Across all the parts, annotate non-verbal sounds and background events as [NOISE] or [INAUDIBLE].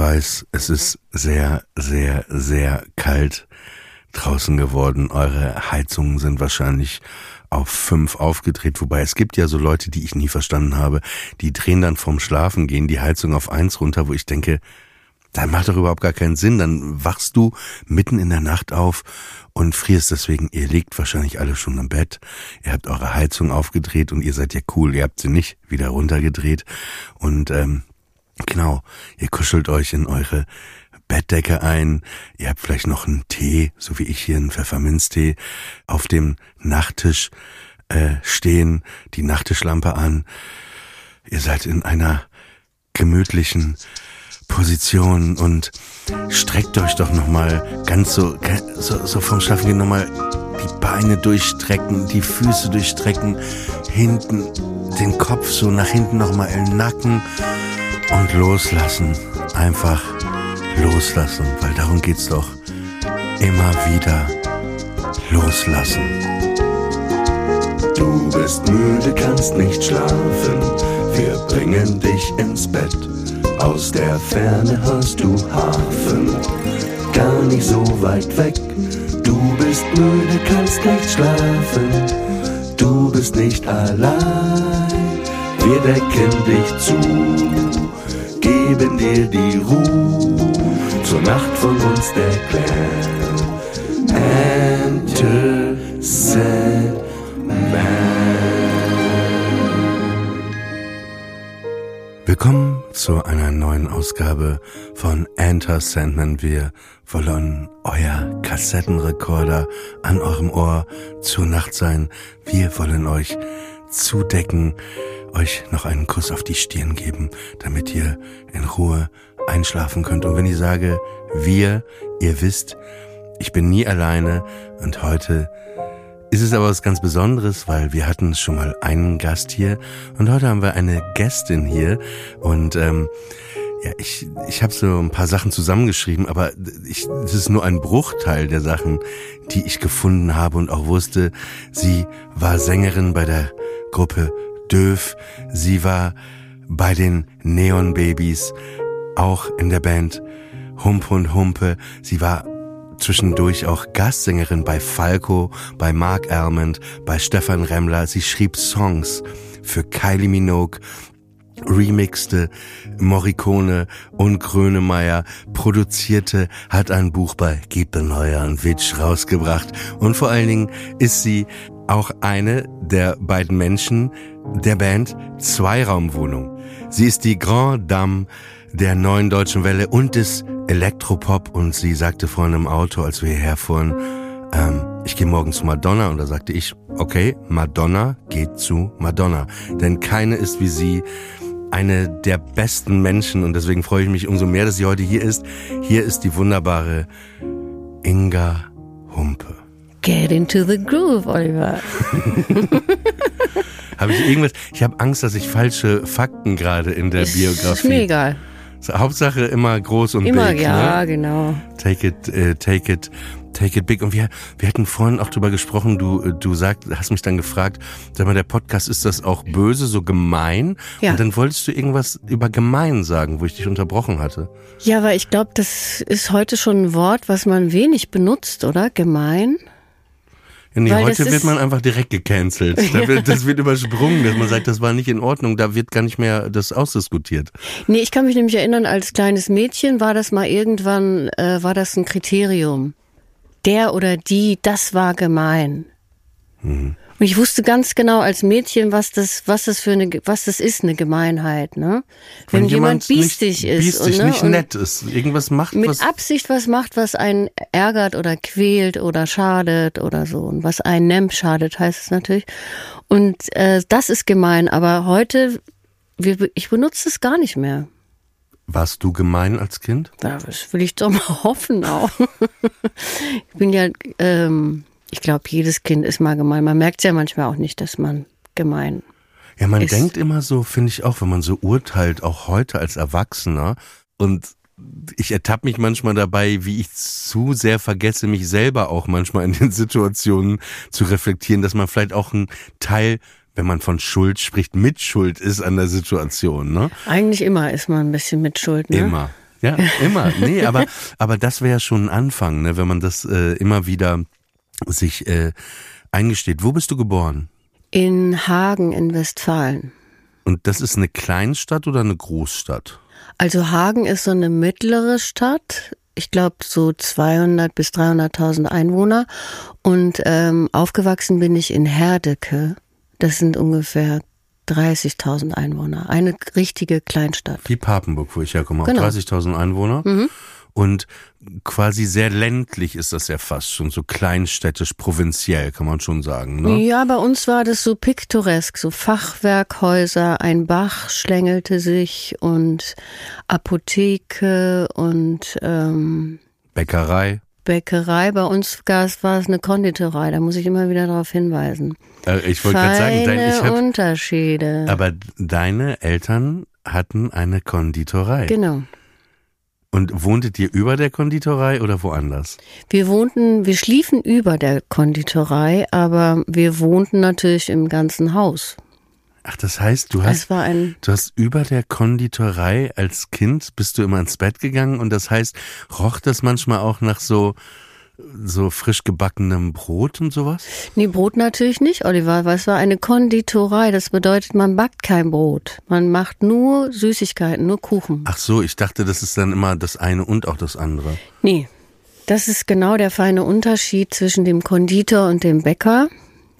weiß, es ist sehr, sehr, sehr kalt draußen geworden. Eure Heizungen sind wahrscheinlich auf fünf aufgedreht, wobei es gibt ja so Leute, die ich nie verstanden habe, die drehen dann vorm Schlafen gehen die Heizung auf eins runter, wo ich denke, dann macht doch überhaupt gar keinen Sinn. Dann wachst du mitten in der Nacht auf und frierst deswegen. Ihr liegt wahrscheinlich alle schon im Bett. Ihr habt eure Heizung aufgedreht und ihr seid ja cool. Ihr habt sie nicht wieder runtergedreht. Und ähm, genau, ihr kuschelt euch in eure Bettdecke ein. Ihr habt vielleicht noch einen Tee, so wie ich hier einen Pfefferminztee, auf dem Nachttisch äh, stehen, die Nachttischlampe an. Ihr seid in einer gemütlichen Position und streckt euch doch nochmal ganz so, so, so vom Schlafengehen nochmal die Beine durchstrecken, die Füße durchstrecken, hinten den Kopf so nach hinten nochmal im Nacken und loslassen. Einfach loslassen, weil darum geht's doch. Immer wieder loslassen. Du bist müde, kannst nicht schlafen. Wir bringen dich ins Bett. Aus der Ferne hörst du Hafen, gar nicht so weit weg. Du bist müde, kannst nicht schlafen. Du bist nicht allein. Wir decken dich zu, geben dir die Ruhe. Zur Nacht von uns der Clan. Enter Willkommen zu einer neuen Ausgabe von Enter Sandman. Wir wollen euer Kassettenrekorder an eurem Ohr zur Nacht sein. Wir wollen euch zudecken, euch noch einen Kuss auf die Stirn geben, damit ihr in Ruhe einschlafen könnt. Und wenn ich sage wir, ihr wisst, ich bin nie alleine und heute ist es aber was ganz Besonderes, weil wir hatten schon mal einen Gast hier und heute haben wir eine Gästin hier und ähm, ja, ich, ich habe so ein paar Sachen zusammengeschrieben, aber ich, das ist nur ein Bruchteil der Sachen, die ich gefunden habe und auch wusste. Sie war Sängerin bei der Gruppe Döf, sie war bei den Neon Babys, auch in der Band Hump und Humpe. Sie war zwischendurch auch Gastsängerin bei Falco, bei Mark Almond, bei Stefan Remmler. Sie schrieb Songs für Kylie Minogue, remixte Morricone und Grönemeyer, produzierte, hat ein Buch bei Giebe Neuer und Witsch rausgebracht und vor allen Dingen ist sie auch eine der beiden Menschen der Band Zweiraumwohnung. Sie ist die Grand Dame der neuen deutschen Welle und des Elektropop und sie sagte vorhin im Auto, als wir hierher fuhren, ähm, ich gehe morgen zu Madonna und da sagte ich, okay, Madonna geht zu Madonna, denn keine ist wie sie eine der besten Menschen und deswegen freue ich mich umso mehr, dass sie heute hier ist. Hier ist die wunderbare Inga Humpe. Get into the groove, Oliver. [LAUGHS] habe ich irgendwas? Ich habe Angst, dass ich falsche Fakten gerade in der Biografie. Ist mir egal. Hauptsache immer groß und immer, big. Ja, ne? genau. Take it, uh, take it, take it big. Und wir, wir hatten vorhin auch drüber gesprochen. Du, du sagt, hast mich dann gefragt, sag mal, der Podcast ist das auch böse, so gemein? Ja. Und dann wolltest du irgendwas über gemein sagen, wo ich dich unterbrochen hatte. Ja, weil ich glaube, das ist heute schon ein Wort, was man wenig benutzt, oder? Gemein. Ja, nee, Weil heute wird man einfach direkt gecancelt. [LAUGHS] Da wird, das wird übersprungen, dass man sagt, das war nicht in Ordnung. Da wird gar nicht mehr das ausdiskutiert. Nee, ich kann mich nämlich erinnern, als kleines Mädchen war das mal irgendwann, äh, war das ein Kriterium. Der oder die, das war gemein. Mhm. Und ich wusste ganz genau als Mädchen, was das, was das für eine, was das ist, eine Gemeinheit, ne? Wenn, jemand biestig nicht, ist biestig, und, ne, nicht nett ist, irgendwas macht, mit was Absicht was macht, was einen ärgert oder quält oder schadet oder so. Und was einen nimmt, schadet, heißt es natürlich. Und äh, das ist gemein. Aber heute, wir, ich benutze es gar nicht mehr. warst du gemein als Kind? Ja, Das will ich doch mal [LAUGHS] hoffen auch. Ich bin ja, ähm, ich glaube, jedes Kind ist mal gemein. Man merkt ja manchmal auch nicht, dass man gemein. Ja, man Ist- denkt immer so, finde ich auch, wenn man so urteilt, auch heute als Erwachsener. Und ich ertappe mich manchmal dabei, wie ich zu sehr vergesse, mich selber auch manchmal in den Situationen zu reflektieren, dass man vielleicht auch ein Teil, wenn man von Schuld spricht, Mitschuld ist an der Situation, ne? Eigentlich immer ist man ein bisschen mit Schuld, ne? Immer. Ja, immer. Nee, aber, [LAUGHS] aber das wäre schon ein Anfang, ne, wenn man das äh, immer wieder sich äh, eingesteht. Wo bist du geboren? In Hagen in Westfalen. Und das ist eine Kleinstadt oder eine Großstadt? Also Hagen ist so eine mittlere Stadt. Ich glaube so 200 bis 300.000 Einwohner. Und ähm, aufgewachsen bin ich in Herdecke. Das sind ungefähr 30.000 Einwohner. Eine richtige Kleinstadt. Wie Papenburg, wo ich herkomme. Genau. Auch 30.000 Einwohner. Mhm. Und quasi sehr ländlich ist das ja fast schon, so kleinstädtisch, provinziell, kann man schon sagen. Ne? Ja, bei uns war das so piktoresk, so Fachwerkhäuser, ein Bach schlängelte sich und Apotheke und ähm, Bäckerei. Bäckerei. Bei uns war es eine Konditorei, da muss ich immer wieder darauf hinweisen. Äh, ich wollte gerade sagen, dein, ich hab, Unterschiede. aber deine Eltern hatten eine Konditorei. genau. Und wohntet ihr über der Konditorei oder woanders? Wir wohnten, wir schliefen über der Konditorei, aber wir wohnten natürlich im ganzen Haus. Ach, das heißt, du hast Es war ein Du hast über der Konditorei als Kind bist du immer ins Bett gegangen und das heißt, roch das manchmal auch nach so so frisch gebackenem Brot und sowas? Nee, Brot natürlich nicht, Oliver, weil es war eine Konditorei. Das bedeutet, man backt kein Brot. Man macht nur Süßigkeiten, nur Kuchen. Ach so, ich dachte, das ist dann immer das eine und auch das andere. Nee, das ist genau der feine Unterschied zwischen dem Konditor und dem Bäcker.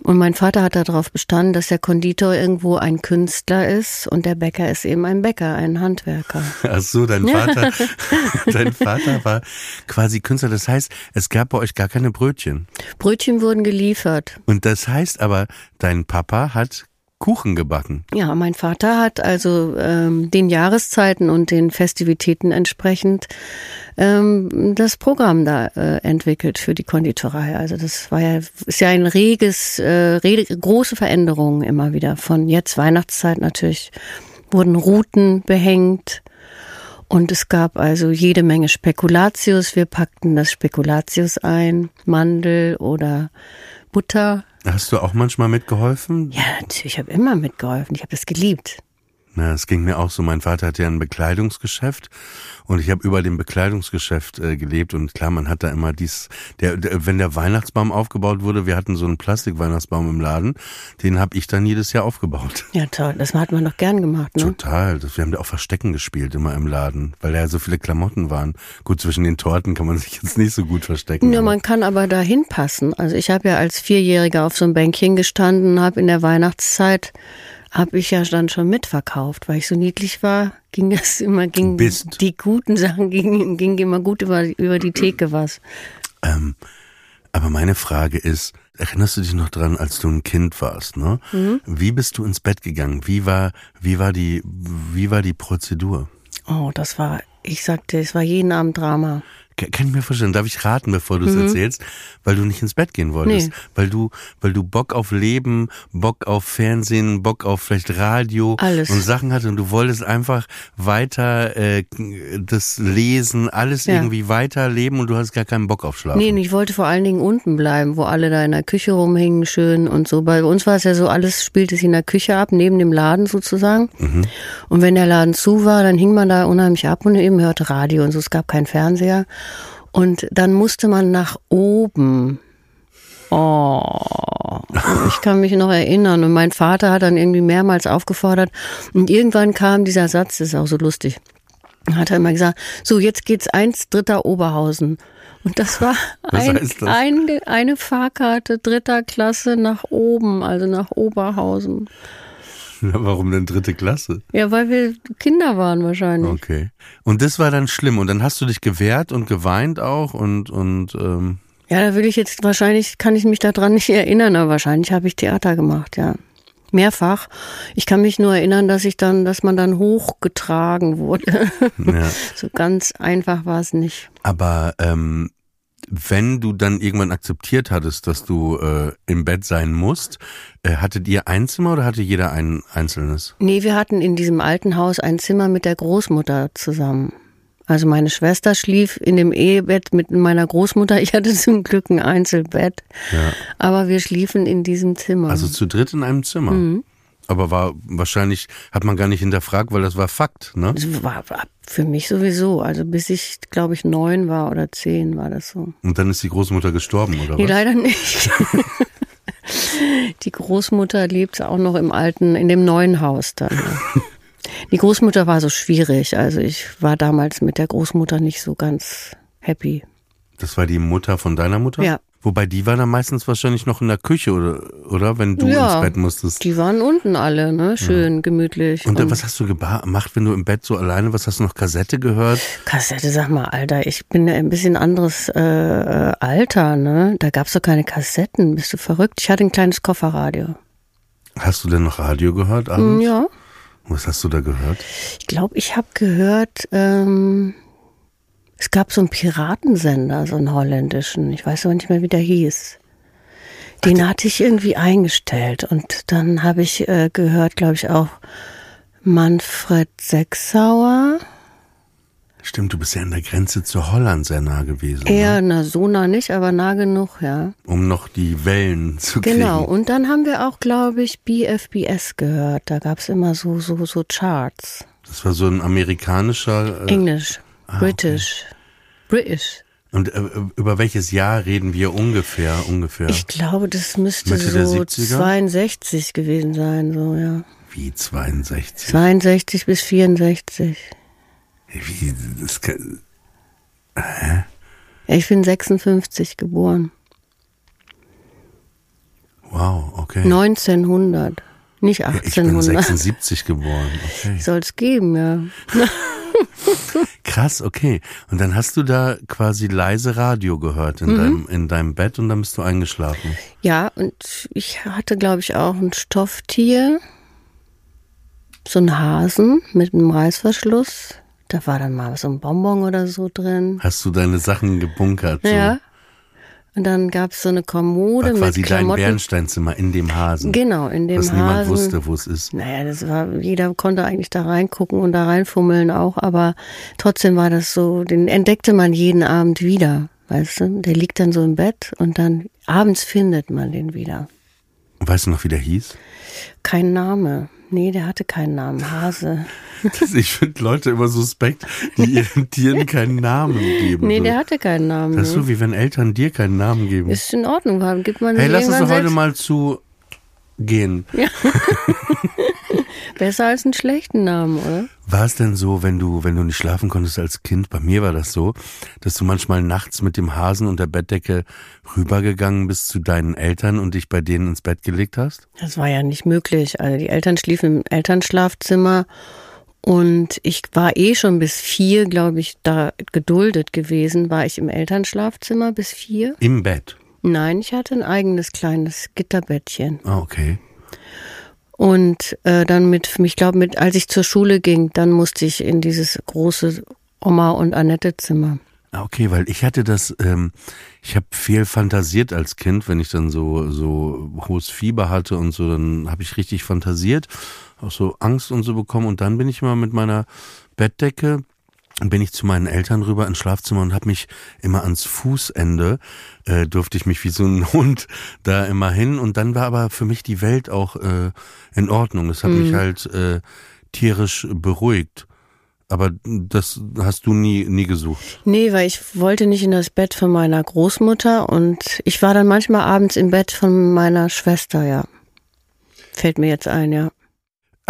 Und mein Vater hat darauf bestanden, dass der Konditor irgendwo ein Künstler ist und der Bäcker ist eben ein Bäcker, ein Handwerker. [LAUGHS] Ach so, dein Vater, [LAUGHS] dein Vater war quasi Künstler. Das heißt, es gab bei euch gar keine Brötchen. Brötchen wurden geliefert. Und das heißt aber, dein Papa hat Kuchen gebacken. Ja, mein Vater hat also ähm, den Jahreszeiten und den Festivitäten entsprechend ähm, das Programm da äh, entwickelt für die Konditorei. Also das war ja ist ja ein reges, äh, große Veränderungen immer wieder. Von jetzt Weihnachtszeit natürlich wurden Routen behängt und es gab also jede Menge Spekulatius. Wir packten das Spekulatius ein, Mandel oder Butter. Hast du auch manchmal mitgeholfen? Ja, natürlich, ich habe immer mitgeholfen. Ich habe das geliebt. Na, es ging mir auch so. Mein Vater hatte ja ein Bekleidungsgeschäft und ich habe über dem Bekleidungsgeschäft äh, gelebt und klar, man hat da immer dies, der, der, wenn der Weihnachtsbaum aufgebaut wurde, wir hatten so einen Plastikweihnachtsbaum im Laden, den habe ich dann jedes Jahr aufgebaut. [LAUGHS] Ja, toll. Das hat man doch gern gemacht, ne? Total. Das, wir haben da auch Verstecken gespielt immer im Laden, weil da ja so viele Klamotten waren. Gut, zwischen den Torten kann man sich jetzt nicht so gut verstecken. Ja, man kann aber da hinpassen. Also ich habe ja als Vierjähriger auf so einem Bänkchen gestanden, habe in der Weihnachtszeit habe ich ja dann schon mitverkauft, weil ich so niedlich war, ging [LAUGHS] das immer, ging Bist. die guten Sachen [LAUGHS] ging, ging immer gut über, über die Theke was. Ähm, aber meine Frage ist, erinnerst du dich noch dran, als du ein Kind warst, ne? Mhm. Wie bist du ins Bett gegangen? Wie war, wie war die, wie war die Prozedur? Oh, das war, ich sagte, es war jeden Abend Drama. Ka- Kann ich mir vorstellen, darf ich raten, bevor du es erzählst, weil du nicht ins Bett gehen wolltest, Mhm. Nee. weil du, weil du Bock auf Leben, Bock auf Fernsehen, Bock auf vielleicht Radio Alles. und Sachen hatte und du wolltest einfach weiter äh, das Lesen, alles Ja. irgendwie weiterleben und du hast gar keinen Bock auf Schlafen. Nee, und ich wollte vor allen Dingen unten bleiben, wo alle da in der Küche rumhingen, schön und so. Bei uns war es ja so, alles spielte sich in der Küche ab, neben dem Laden sozusagen. Und wenn der Laden zu war, dann hing man da unheimlich ab und eben hörte Radio und so. Es gab keinen Fernseher. Und dann musste man nach oben. Oh, ich kann mich noch erinnern. Und mein Vater hat dann irgendwie mehrmals aufgefordert. Und irgendwann kam dieser Satz, das ist auch so lustig. Hat er immer gesagt, so jetzt geht's eins dritter Oberhausen. Und das war ein, das? ein, eine Fahrkarte dritter Klasse nach oben, also nach Oberhausen. [LAUGHS] Warum denn dritte Klasse? Ja, weil wir Kinder waren wahrscheinlich. Okay. Und das war dann schlimm. Und dann hast du dich gewehrt und geweint auch und, und ähm, Ja, da will ich jetzt wahrscheinlich, kann ich mich daran nicht erinnern, aber wahrscheinlich habe ich Theater gemacht, ja. Mehrfach. Ich kann mich nur erinnern, dass ich dann, dass man dann hochgetragen wurde. ja. [LAUGHS] so ganz einfach war es nicht. Aber ähm, wenn du dann irgendwann akzeptiert hattest, dass du äh, im Bett sein musst, äh, hattet ihr ein Zimmer oder hatte jeder ein einzelnes? Nee, wir hatten in diesem alten Haus ein Zimmer mit der Großmutter zusammen. Also meine Schwester schlief in dem Ehebett mit meiner Großmutter. Ich hatte zum Glück ein Einzelbett. Ja. Aber wir schliefen in diesem Zimmer. Also zu dritt in einem Zimmer. Mhm. Aber war wahrscheinlich, hat man gar nicht hinterfragt, weil das war Fakt, ne? Das war, war für mich sowieso. Also bis ich, glaube ich, neun war oder zehn war das so. Und dann ist die Großmutter gestorben, oder Nee, was? leider nicht. [LAUGHS] Die Großmutter lebt auch noch im alten, in dem neuen Haus dann. ja. Die Großmutter war so schwierig. Also ich war damals mit der Großmutter nicht so ganz happy. Das war die Mutter von deiner Mutter? Ja. Wobei die war dann meistens wahrscheinlich noch in der Küche, oder, oder wenn du Ja. ins Bett musstest. Die waren unten alle, ne? Schön, gemütlich. Und dann, was hast du gemacht, wenn du im Bett so alleine warst? Hast du noch Kassette gehört? Kassette, sag mal, Alter, ich bin ja ein bisschen anderes äh, äh, Alter, ne? Da gab's doch keine Kassetten. Bist du verrückt? Ich hatte ein kleines Kofferradio. Hast du denn noch Radio gehört abends? Ja. Was hast du da gehört? Ich glaube, ich habe gehört, ähm, es gab so einen Piratensender, so einen holländischen. Ich weiß aber nicht mehr, wie der hieß. Den hatte ich irgendwie eingestellt. Und dann habe ich äh, gehört, glaube ich, auch Manfred Sechsauer. Stimmt, du bist ja an der Grenze zu Holland sehr nah gewesen, ne? Eher, na, so nah nicht, aber nah genug, ja. um noch die Wellen zu kriegen. Genau. Und dann haben wir auch, glaube ich, BFBS gehört. Da gab's immer so, so, so Charts. Das war so ein amerikanischer. Äh, Englisch, British, British. und äh, über welches Jahr reden wir ungefähr? Ungefähr. Ich glaube, das müsste Mitte so 70er? 62 gewesen sein, so, ja. Wie 62? 62 bis 64. Wie, das kann, Ja, Ich bin 56 geboren. wow, okay. 1900, nicht Ja, ich bin 1800. 76 geboren. Okay. Soll's geben, ja. [LAUGHS] [LAUGHS] Krass, okay. Und dann hast du da quasi leise Radio gehört in, Mhm. deinem, in deinem Bett und dann bist du eingeschlafen. Ja, und ich hatte, glaube ich, auch ein Stofftier. So ein Hasen mit einem Reißverschluss. Da war dann mal so ein Bonbon oder so drin. Hast du deine Sachen gebunkert? So. Ja. Und dann gab's so eine Kommode War quasi mit dein Klamotten. Bernsteinzimmer in dem Hasen. Genau, in dem was Hasen. niemand wusste, wo es ist. Naja, das war, jeder konnte eigentlich da reingucken und da reinfummeln auch, aber trotzdem war das so, den entdeckte man jeden Abend wieder, weißt du? Der liegt dann so im Bett und dann abends findet man den wieder. Weißt du noch, wie der hieß? Kein Name. Nee, der hatte keinen Namen. Hase. [LAUGHS] Ich finde Leute immer suspekt, die ihren Tieren keinen Namen geben. Nee, der hatte keinen Namen. Das ist so, wie wenn Eltern dir keinen Namen geben. Ist in Ordnung, warum gibt man hey, lass uns doch heute mal zu gehen. [LAUGHS] [LAUGHS] Besser als einen schlechten Namen, oder? War es denn so, wenn du, wenn du nicht schlafen konntest als Kind, bei mir war das so, dass du manchmal nachts mit dem Hasen und der Bettdecke rübergegangen bist zu deinen Eltern und dich bei denen ins Bett gelegt hast? Das war ja nicht möglich. Also die Eltern schliefen im Elternschlafzimmer und ich war eh schon bis vier, glaube ich, da geduldet gewesen. War ich im Elternschlafzimmer bis vier? Im Bett. Nein, ich hatte ein eigenes kleines Gitterbettchen. Ah, okay. Und äh, dann mit, ich glaube, mit, als ich zur Schule ging, dann musste ich in dieses große Oma und Annette Zimmer. Ah, Okay, weil ich hatte das, ähm, ich habe viel fantasiert als Kind, wenn ich dann so so hohes Fieber hatte und so, dann habe ich richtig fantasiert, auch so Angst und so bekommen und dann bin ich immer mit meiner Bettdecke bin ich zu meinen Eltern rüber ins Schlafzimmer und habe mich immer ans Fußende äh, durfte ich mich wie so ein [LAUGHS] Hund da immer hin und dann war aber für mich die Welt auch äh, in Ordnung. Es hat mich halt äh, tierisch beruhigt. Aber das hast du nie nie gesucht. Nee, weil ich wollte nicht in das Bett von meiner Großmutter und ich war dann manchmal abends im Bett von meiner Schwester, ja. Fällt mir jetzt ein, ja.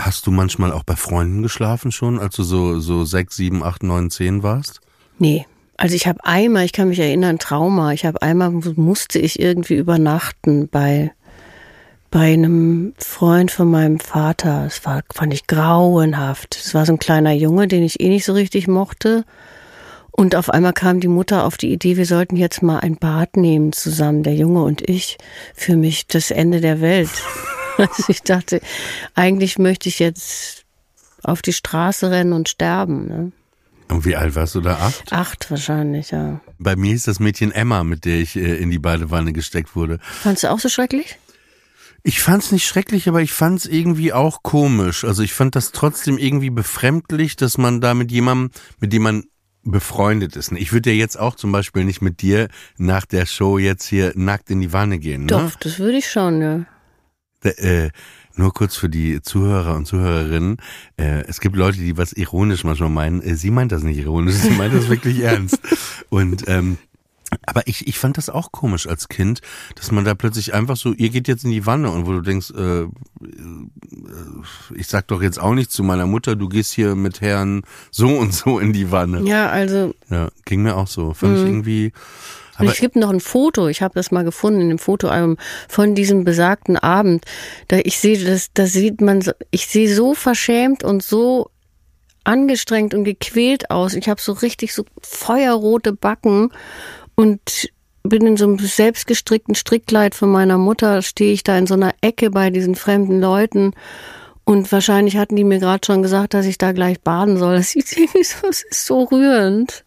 Hast du manchmal auch bei Freunden geschlafen schon, als du so, so sechs, sieben, acht, neun, zehn warst? Nee. Also ich habe einmal, ich kann mich erinnern, Trauma. Ich habe einmal musste ich irgendwie übernachten bei bei einem Freund von meinem Vater. Es war fand ich grauenhaft. Es war so ein kleiner Junge, den ich eh nicht so richtig mochte. Und auf einmal kam die Mutter auf die Idee, wir sollten jetzt mal ein Bad nehmen zusammen, der Junge und ich. Für mich das Ende der Welt. [LAUGHS] Also ich dachte, eigentlich möchte ich jetzt auf die Straße rennen und sterben. Ne? Und wie alt warst du da? Acht? Acht wahrscheinlich, ja. Bei mir ist das Mädchen Emma, mit der ich äh, in die Badewanne gesteckt wurde. Fandst du auch so schrecklich? Ich fand's nicht schrecklich, aber ich fand's irgendwie auch komisch. Also ich fand das trotzdem irgendwie befremdlich, dass man da mit jemandem, mit dem man befreundet ist. Ich würde ja jetzt auch zum Beispiel nicht mit dir nach der Show jetzt hier nackt in die Wanne gehen. Ne? Doch, das würde ich schon, ja. Äh, nur kurz für die Zuhörer und Zuhörerinnen. Äh, es gibt Leute, die was ironisch manchmal meinen. Äh, sie meint das nicht ironisch, sie meint das wirklich [LAUGHS] ernst. Und ähm, aber ich, ich fand das auch komisch als Kind, dass man da plötzlich einfach so, ihr geht jetzt in die Wanne und wo du denkst, äh, äh, ich sag doch jetzt auch nicht zu meiner Mutter, du gehst hier mit Herrn so und so in die Wanne. Ja, also. Ja, ging mir auch so. Fand ich irgendwie. Und es gibt noch ein Foto, ich habe das mal gefunden in dem Fotoalbum von diesem besagten Abend. Da ich sehe, das, da sieht man, ich sehe so verschämt und so angestrengt und gequält aus. Ich habe so richtig so feuerrote Backen und bin in so einem selbstgestrickten Strickkleid von meiner Mutter, stehe ich da in so einer Ecke bei diesen fremden Leuten. Und wahrscheinlich hatten die mir gerade schon gesagt, dass ich da gleich baden soll. Das, sieht [LAUGHS] irgendwie so, das ist so rührend.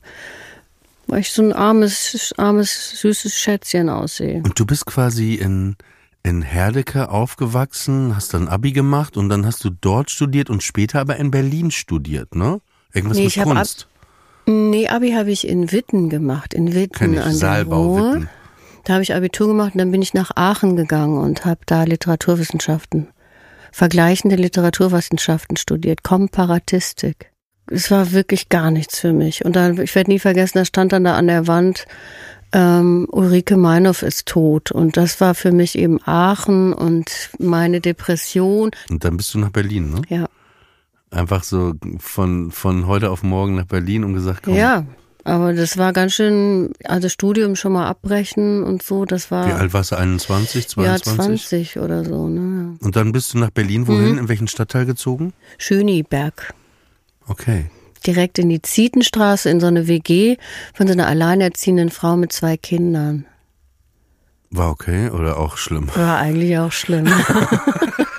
Weil ich so ein armes, armes, süßes Schätzchen aussehe. Und du bist quasi in, in Herdecke aufgewachsen, hast dann Abi gemacht und dann hast du dort studiert und später aber in Berlin studiert, ne? Irgendwas Nee, mit ich hab Kunst. Nee, Abi habe ich in Witten gemacht, in Witten Kenn ich, an der Saalbau Ruhr. Witten. Da habe ich Abitur gemacht und dann bin ich nach Aachen gegangen und habe da Literaturwissenschaften, vergleichende Literaturwissenschaften studiert, Komparatistik. Es war wirklich gar nichts für mich. Und dann, ich werde nie vergessen, da stand dann da an der Wand, ähm, Ulrike Meinhof ist tot. Und das war für mich eben Aachen und meine Depression. Und dann bist du nach Berlin, ne? Ja, Einfach so von, von heute auf morgen nach Berlin und gesagt, komm, ja. Aber das war ganz schön, also Studium schon mal abbrechen und so, das war. wie alt warst du? 21, Ja, 22? 20 oder so, ne? Und dann bist du nach Berlin, Mhm. wohin? In welchen Stadtteil gezogen? Schöniberg. Okay. Direkt in die Zietenstraße, in so eine WG von so einer alleinerziehenden Frau mit zwei Kindern. War okay oder auch schlimm? War eigentlich auch schlimm. [LAUGHS]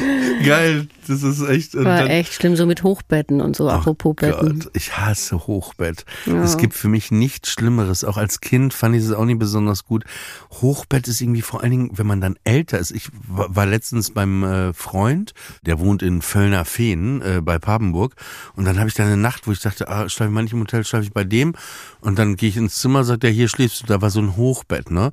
[LAUGHS] Geil, das ist echt. War dann- echt schlimm, so mit Hochbetten und so, apropos Betten. Gott, ich hasse Hochbett. Es gibt für mich nichts Schlimmeres. Auch als Kind fand ich es auch nicht besonders gut. Hochbett ist irgendwie vor allen Dingen, wenn man dann älter ist. Ich war letztens beim äh, Freund, der wohnt in Völlner Feen äh, bei Papenburg. Und dann habe ich da eine Nacht, wo ich dachte, ah, schlafe ich mal nicht im Hotel, schlafe ich bei dem. Und dann gehe ich ins Zimmer, sagt er, hier schläfst du. Da war so ein Hochbett, ne?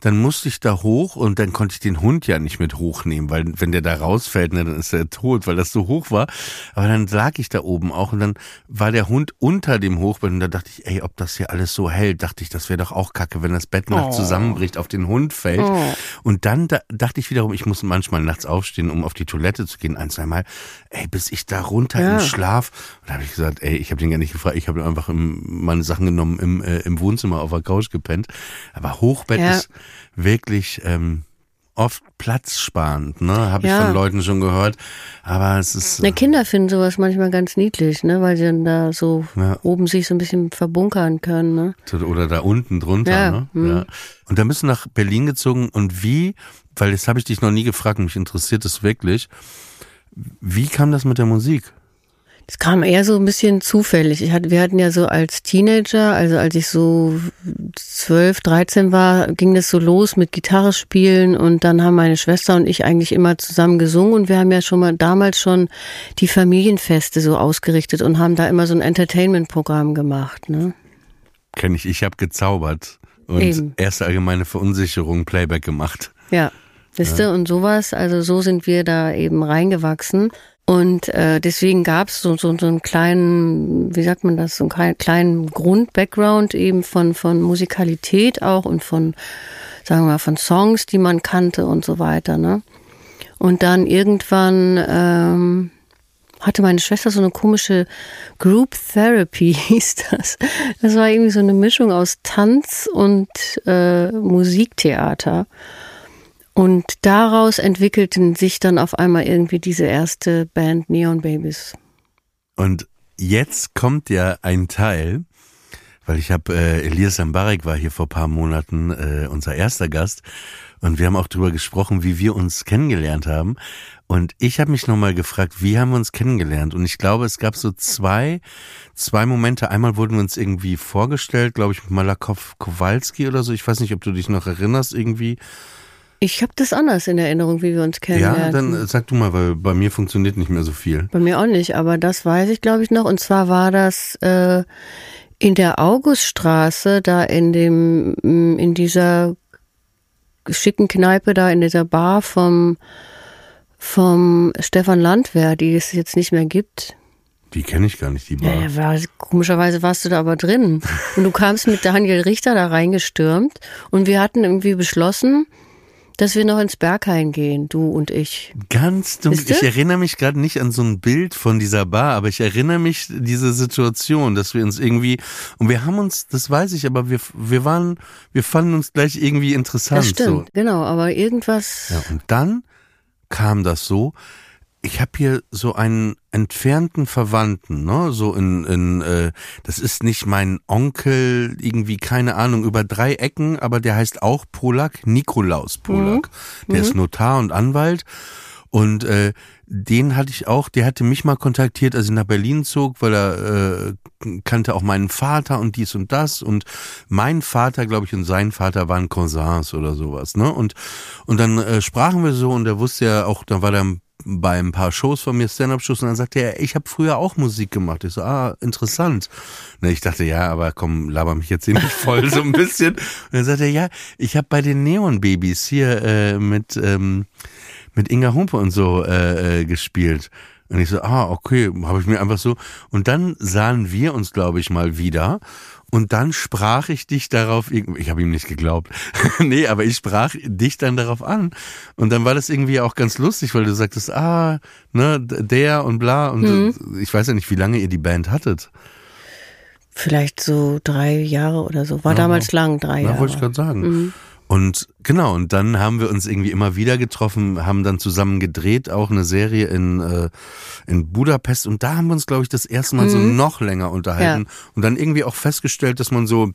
Dann musste ich da hoch und dann konnte ich den Hund ja nicht mit hochnehmen, weil wenn der da rausfällt, ne, dann ist er tot, weil das so hoch war. Aber dann lag ich da oben auch und dann war der Hund unter dem Hochbett und da dachte ich, ey, ob das hier alles so hält, dachte ich, das wäre doch auch kacke, wenn das Bett nachts zusammenbricht, auf den Hund fällt. Und dann da, dachte ich wiederum, ich muss manchmal nachts aufstehen, um auf die Toilette zu gehen, ein, zwei Mal. Ey, bis ich da runter Ja. im Schlaf. Und da habe ich gesagt, ey, ich habe den gar nicht gefragt, ich habe einfach im, meine Sachen genommen, im, äh, im Wohnzimmer auf der Couch gepennt. Aber Hochbett Ja. ist wirklich ähm, oft platzsparend, ne? Habe ich Ja. von Leuten schon gehört. Aber es ist. Ne, Kinder finden sowas manchmal ganz niedlich, ne, weil sie dann da so Ja. oben sich so ein bisschen verbunkern können, ne. Oder da unten drunter, Ja, ne? hm. Ja. Und da bist du nach Berlin gezogen und wie, weil das habe ich dich noch nie gefragt, mich interessiert es wirklich. Wie kam das mit der Musik? Es kam eher so ein bisschen zufällig. Ich hatte, wir hatten ja so als Teenager, also als ich so 12, 13 war, ging das so los mit Gitarre spielen und dann haben meine Schwester und ich eigentlich immer zusammen gesungen und wir haben ja schon mal damals schon die Familienfeste so ausgerichtet und haben da immer so ein Entertainment-Programm gemacht, ne? Kenn ich, ich habe gezaubert und Eben. erste allgemeine Verunsicherung Playback gemacht. Ja, wisst ihr, und sowas, also so sind wir da eben reingewachsen. Und äh, deswegen gab es so, so, so einen kleinen, wie sagt man das, so einen kleinen- Grund-Background eben von, von Musikalität auch und von, sagen wir mal, von Songs, die man kannte und so weiter. Ne? Und dann irgendwann ähm, hatte meine Schwester so eine komische Group Therapy, [LAUGHS] hieß das. Das war irgendwie so eine Mischung aus Tanz und äh, Musiktheater. Und daraus entwickelten sich dann auf einmal irgendwie diese erste Band Neon Babies. Und jetzt kommt ja ein Teil, weil ich habe, äh, Elias Sambarek war hier vor ein paar Monaten äh, unser erster Gast und wir haben auch drüber gesprochen, wie wir uns kennengelernt haben. Und ich habe mich nochmal gefragt, wie haben wir uns kennengelernt? Und ich glaube, es gab so zwei, zwei Momente. Einmal wurden wir uns irgendwie vorgestellt, glaube ich, mit Malakow Kowalski oder so. Ich weiß nicht, ob du dich noch erinnerst irgendwie. Ich habe das anders in Erinnerung, wie wir uns Ja, kennenlernten. dann sag du mal, weil bei mir funktioniert nicht mehr so viel. Bei mir auch nicht, aber das weiß ich, glaube ich, noch. Und zwar war das äh, in der Auguststraße, da in dem, mm, in dieser schicken Kneipe da in dieser Bar vom, vom Stefan Landwehr, die es jetzt nicht mehr gibt. Die kenne ich gar nicht, die Bar. Ja, war, komischerweise warst du da aber drin. [LAUGHS] Und du kamst mit Daniel Richter da reingestürmt und wir hatten irgendwie beschlossen, dass wir noch ins Berghain gehen, du und ich. Ganz dunkel. Ich erinnere mich gerade nicht an so ein Bild von dieser Bar, aber ich erinnere mich diese Situation, dass wir uns irgendwie und wir haben uns, das weiß ich, aber wir wir waren, wir fanden uns gleich irgendwie interessant. Das stimmt, so. genau. Aber irgendwas. Ja, und dann kam das so ich habe hier so einen entfernten Verwandten, ne, so in, in äh, das ist nicht mein Onkel, irgendwie keine Ahnung über drei Ecken, aber der heißt auch Polak, Nikolaus Polak. Mhm. Der mhm. ist Notar und Anwalt und äh, den hatte ich auch, der hatte mich mal kontaktiert, als ich nach Berlin zog, weil er äh, kannte auch meinen Vater und dies und das und mein Vater, glaube ich, und sein Vater waren Cousins oder sowas, ne? Und und dann äh, sprachen wir so und er wusste ja auch, da war der bei ein paar Shows von mir, Stand-Up-Shows, und dann sagte er, ich habe früher auch Musik gemacht. Ich so, ah, interessant. Und ich dachte, ja, aber komm, laber mich jetzt hier nicht voll so ein bisschen. Und dann sagte er, ja, ich habe bei den Neon Babys hier äh, mit, ähm, mit Inga Humpe und so äh, äh, gespielt. Und ich so, ah, okay, habe ich mir einfach so. Und dann sahen wir uns, glaube ich, mal wieder. Und dann sprach ich dich darauf, ich habe ihm nicht geglaubt, [LAUGHS] nee, aber ich sprach dich dann darauf an. Und dann war das irgendwie auch ganz lustig, weil du sagtest, ah, ne, der und bla. Und mhm. ich weiß ja nicht, wie lange ihr die Band hattet. Vielleicht so drei Jahre oder so. War ja, damals lang, drei Jahre. Ja, wollte ich gerade sagen. Mhm. Und genau, und dann haben wir uns irgendwie immer wieder getroffen, haben dann zusammen gedreht, auch eine Serie in, äh, in Budapest. Und da haben wir uns, glaube ich, das erste Mal mhm. so noch länger unterhalten ja. und dann irgendwie auch festgestellt, dass man so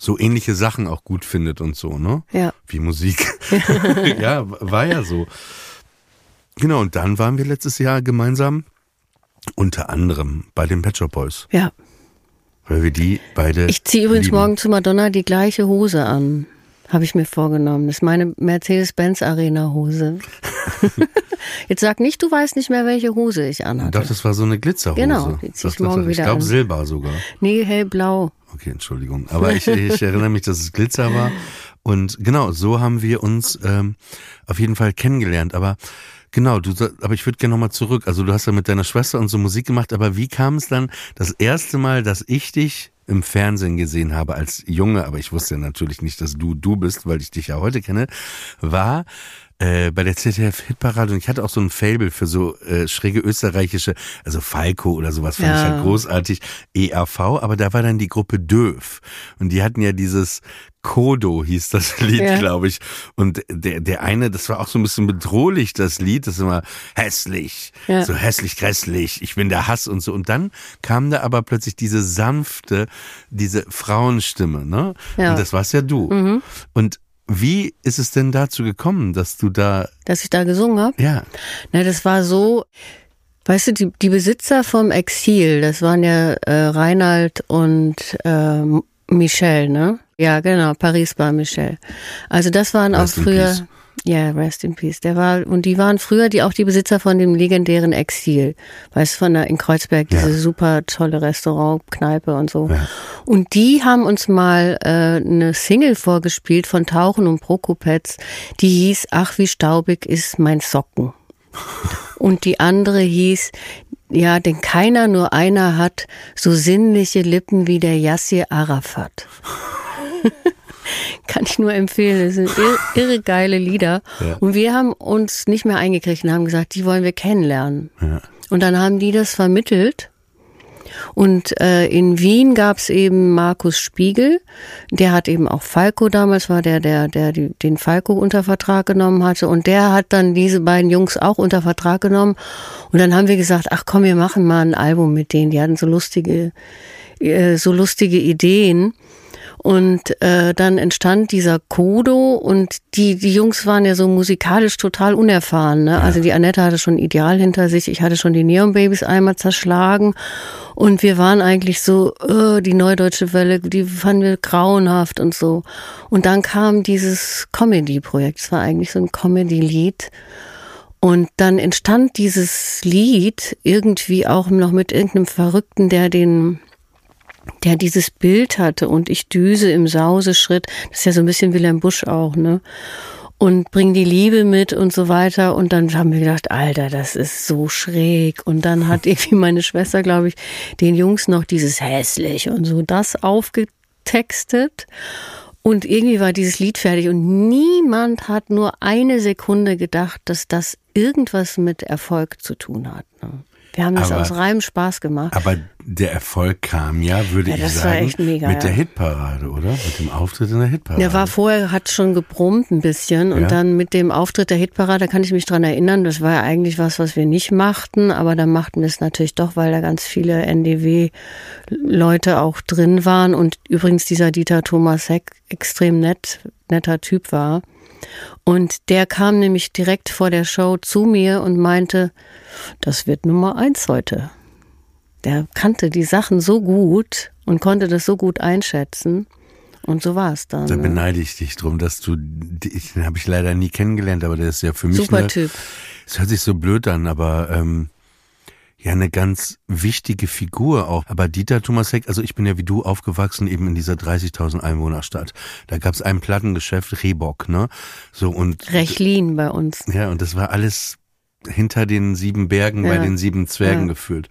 so ähnliche Sachen auch gut findet und so, ne? Ja. Wie Musik. [LAUGHS] [LAUGHS] ja, war ja so. Genau, und dann waren wir letztes Jahr gemeinsam unter anderem bei den Pet Shop Boys. Ja. Weil wir die beide. Ich ziehe übrigens lieben. morgen zu Madonna die gleiche Hose an. Habe ich mir vorgenommen. Das ist meine Mercedes-Benz Arena Hose. [LAUGHS] Jetzt sag nicht, du weißt nicht mehr, welche Hose ich anhatte. Doch, das war so eine Glitzerhose. Genau, die ich morgen das, wieder Ich glaube Silber sogar. Nee, hellblau. Okay, Entschuldigung. Aber ich, ich erinnere mich, dass es Glitzer war. Und genau, so haben wir uns ähm, auf jeden Fall kennengelernt. Aber genau, du, aber ich würde gerne nochmal zurück. Also du hast ja mit deiner Schwester und so Musik gemacht, aber wie kam es dann das erste Mal, dass ich dich im Fernsehen gesehen habe als Junge, aber ich wusste natürlich nicht, dass du du bist, weil ich dich ja heute kenne, war äh, bei der ZDF Hitparade und ich hatte auch so ein Fable für so äh, schräge österreichische, also Falco oder sowas fand ja. ich halt großartig, ERV, aber da war dann die Gruppe Döf und die hatten ja dieses Kodo hieß das [LAUGHS] Lied, ja. glaube ich. Und der, der eine, das war auch so ein bisschen bedrohlich, das Lied, das ist immer hässlich, ja. so hässlich, grässlich, ich bin der Hass und so. Und dann kam da aber plötzlich diese sanfte, diese Frauenstimme, ne? Ja. Und das warst ja du. Mhm. Und wie ist es denn dazu gekommen, dass du da. Dass ich da gesungen habe? Ja. Na, das war so, weißt du, die, die Besitzer vom Exil, das waren ja äh, Reinhard und äh, Michel, ne? Ja, genau, Paris war Michel. Also das waren Rest auch früher. Ja, Rest in Peace. Der war, und die waren früher die auch die Besitzer von dem legendären Exil. Weißt du, von der, in Kreuzberg, diese ja. super tolle Restaurant, Kneipe und so. Ja. Und die haben uns mal äh, eine Single vorgespielt von Tauchen und Prokopetz, die hieß Ach, wie staubig ist mein Socken. [LAUGHS] und die andere hieß ja, denn keiner, nur einer hat so sinnliche Lippen wie der Yassir Arafat. [LAUGHS] [LAUGHS] Kann ich nur empfehlen. Das sind irre, irre geile Lieder. Ja. Und wir haben uns nicht mehr eingekriegt und haben gesagt, die wollen wir kennenlernen. Ja. Und dann haben die das vermittelt. Und äh, in Wien gab's eben Markus Spiegel, der hat eben auch Falco damals war der, der, der die, den Falco unter Vertrag genommen hatte. Und der hat dann diese beiden Jungs auch unter Vertrag genommen. Und dann haben wir gesagt, ach komm, wir machen mal ein Album mit denen. Die hatten so lustige, äh, so lustige Ideen. Und äh, dann entstand dieser Kodo und die, die Jungs waren ja so musikalisch total unerfahren. Ne? Ja. Also die Annette hatte schon Ideal hinter sich, ich hatte schon die Neon Babies einmal zerschlagen und wir waren eigentlich so, äh, die Neudeutsche Welle, die fanden wir grauenhaft und so. Und dann kam dieses Comedy-Projekt, es war eigentlich so ein Comedy-Lied. Und dann entstand dieses Lied irgendwie auch noch mit irgendeinem Verrückten, der den der dieses Bild hatte und ich düse im Sauseschritt, das ist ja so ein bisschen Wilhelm Busch auch, ne? Und bring die Liebe mit und so weiter. Und dann haben wir gedacht, Alter, das ist so schräg. Und dann hat [LAUGHS] irgendwie meine Schwester, glaube ich, den Jungs noch dieses hässlich und so das aufgetextet. Und irgendwie war dieses Lied fertig und niemand hat nur eine Sekunde gedacht, dass das irgendwas mit Erfolg zu tun hat. Ne? Wir haben das aber, aus reinem Spaß gemacht. Aber der Erfolg kam ja, würde ja, ich sagen, mega, mit der Hitparade, oder? Mit dem Auftritt in der Hitparade. Der war vorher, hat schon gebrummt ein bisschen und dann mit dem Auftritt der Hitparade kann ich mich dran erinnern, das war ja eigentlich was, was wir nicht machten, aber dann machten wir es natürlich doch, weil da ganz viele NDW-Leute auch drin waren und übrigens dieser Dieter Thomas Heck extrem nett, netter Typ war. Und der kam nämlich direkt vor der Show zu mir und meinte, das wird Nummer eins heute. Der kannte die Sachen so gut und konnte das so gut einschätzen. Und so war es dann. Da ne? beneide ich dich drum, dass du, den habe ich leider nie kennengelernt, aber der ist ja für mich. Super eine, Typ. Es hört sich so blöd an, aber ähm, ja eine ganz wichtige Figur auch. Aber Dieter Thomas Heck, also ich bin ja wie du aufgewachsen eben in dieser 30.000 Einwohnerstadt. Da gab's ein Plattengeschäft, Rehbock, ne? So und Rechlin bei uns. Ja, und das war alles hinter den sieben Bergen ja. bei den sieben Zwergen ja. gefühlt.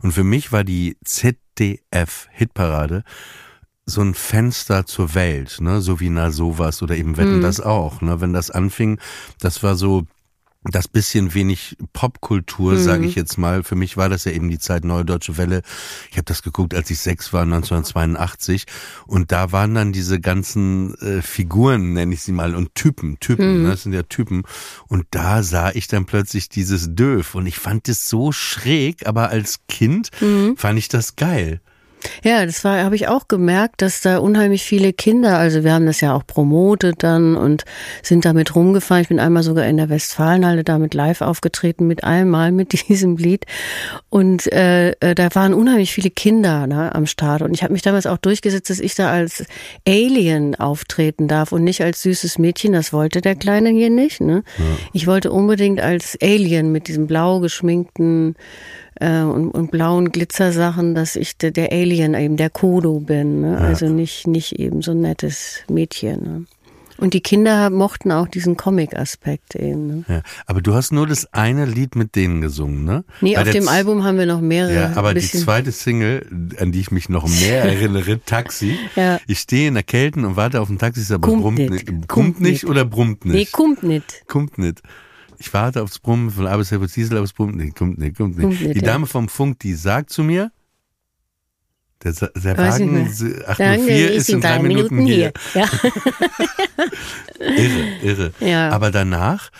Und für mich war die ZDF Hitparade so ein Fenster zur Welt, ne, so wie na sowas oder eben Wetten mhm. das auch, ne, wenn das anfing, das war so das bisschen wenig Popkultur, mhm. sage ich jetzt mal. Für mich war das ja eben die Zeit Neue Deutsche Welle. Ich habe das geguckt, als ich sechs war, 1982. Und da waren dann diese ganzen äh, Figuren, nenne ich sie mal, und Typen, Typen, mhm. ne, das sind ja Typen. Und da sah ich dann plötzlich dieses Döf. Und ich fand das so schräg, aber als Kind mhm. fand ich das geil. Ja, das war, habe ich auch gemerkt, dass da unheimlich viele Kinder, also wir haben das ja auch promotet dann und sind damit rumgefahren. Ich bin einmal sogar in der Westfalenhalle damit live aufgetreten, mit einmal mit [LAUGHS] diesem Lied. Und äh, äh, da waren unheimlich viele Kinder ne, am Start. Und ich habe mich damals auch durchgesetzt, dass ich da als Alien auftreten darf und nicht als süßes Mädchen. Das wollte der Kleine hier nicht. Ne? Ja. Ich wollte unbedingt als Alien mit diesem blau geschminkten äh, und, und blauen Glitzersachen, dass ich der, der Alien eben der Kodo bin. Ne? Ja. Also nicht, nicht eben so ein nettes Mädchen. Ne? Und die Kinder mochten auch diesen Comic-Aspekt eben. Ne? Ja, aber du hast nur das eine Lied mit denen gesungen, ne? Nee, Bei auf dem Album haben wir noch mehrere. Ja, aber die zweite Single, an die ich mich noch mehr [LAUGHS] erinnere, Taxi. ja. Ich stehe in der Kälte und warte auf ein Taxi, aber kommt brummt nicht. nicht. Kommt nicht oder brummt nicht? Nee, kommt nicht. Kommt nicht ich warte aufs Brummen von Arbeitshelfer Diesel, aber es brummt nicht, kommt nicht, kommt nicht. Kommt nicht die Dame vom Funk, die sagt zu mir, der, der Wagen 804 ist in drei Minuten, Minuten hier. hier. Ja. [LAUGHS] irre, irre. Ja. Aber danach,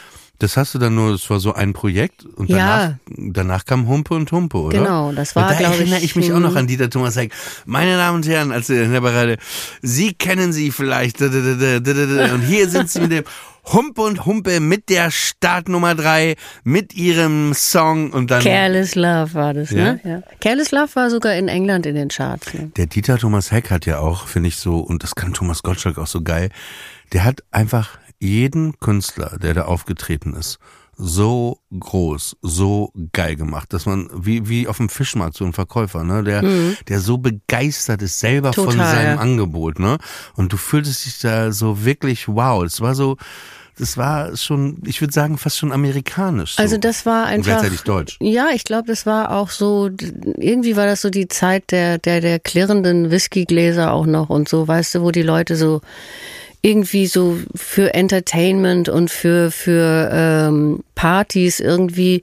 das hast du dann nur, das war so ein Projekt und danach, ja. danach kam Humpe und Humpe, oder? Genau, das war, glaube ich. Da erinnere ich mich auch noch an Dieter Thomas Heck. Meine Damen und Herren, als in der Parade, Sie kennen sie vielleicht, und hier sind sie mit dem Humpe und Humpe mit der Startnummer drei, mit ihrem Song und dann. Careless Love war das, ne? ja? ne? Ja. Careless Love war sogar in England in den Charts. Ne? Der Dieter Thomas Heck hat ja auch, finde ich so, und das kann Thomas Gottschalk auch so geil, der hat einfach jeden Künstler, der da aufgetreten ist, so groß, so geil gemacht, dass man wie wie auf dem Fischmarkt so ein Verkäufer, ne, der mhm. der so begeistert ist selber Total, von seinem. Angebot, ne? Und du fühltest dich da so wirklich wow, es war so das war schon, ich würde sagen, fast schon amerikanisch. So. Also das war einfach. Und gleichzeitig deutsch. Ja, ich glaube, das war auch so, irgendwie war das so die Zeit der, der, der klirrenden Whiskygläser auch noch und so, weißt du, wo die Leute so irgendwie so für Entertainment und für für ähm, Partys irgendwie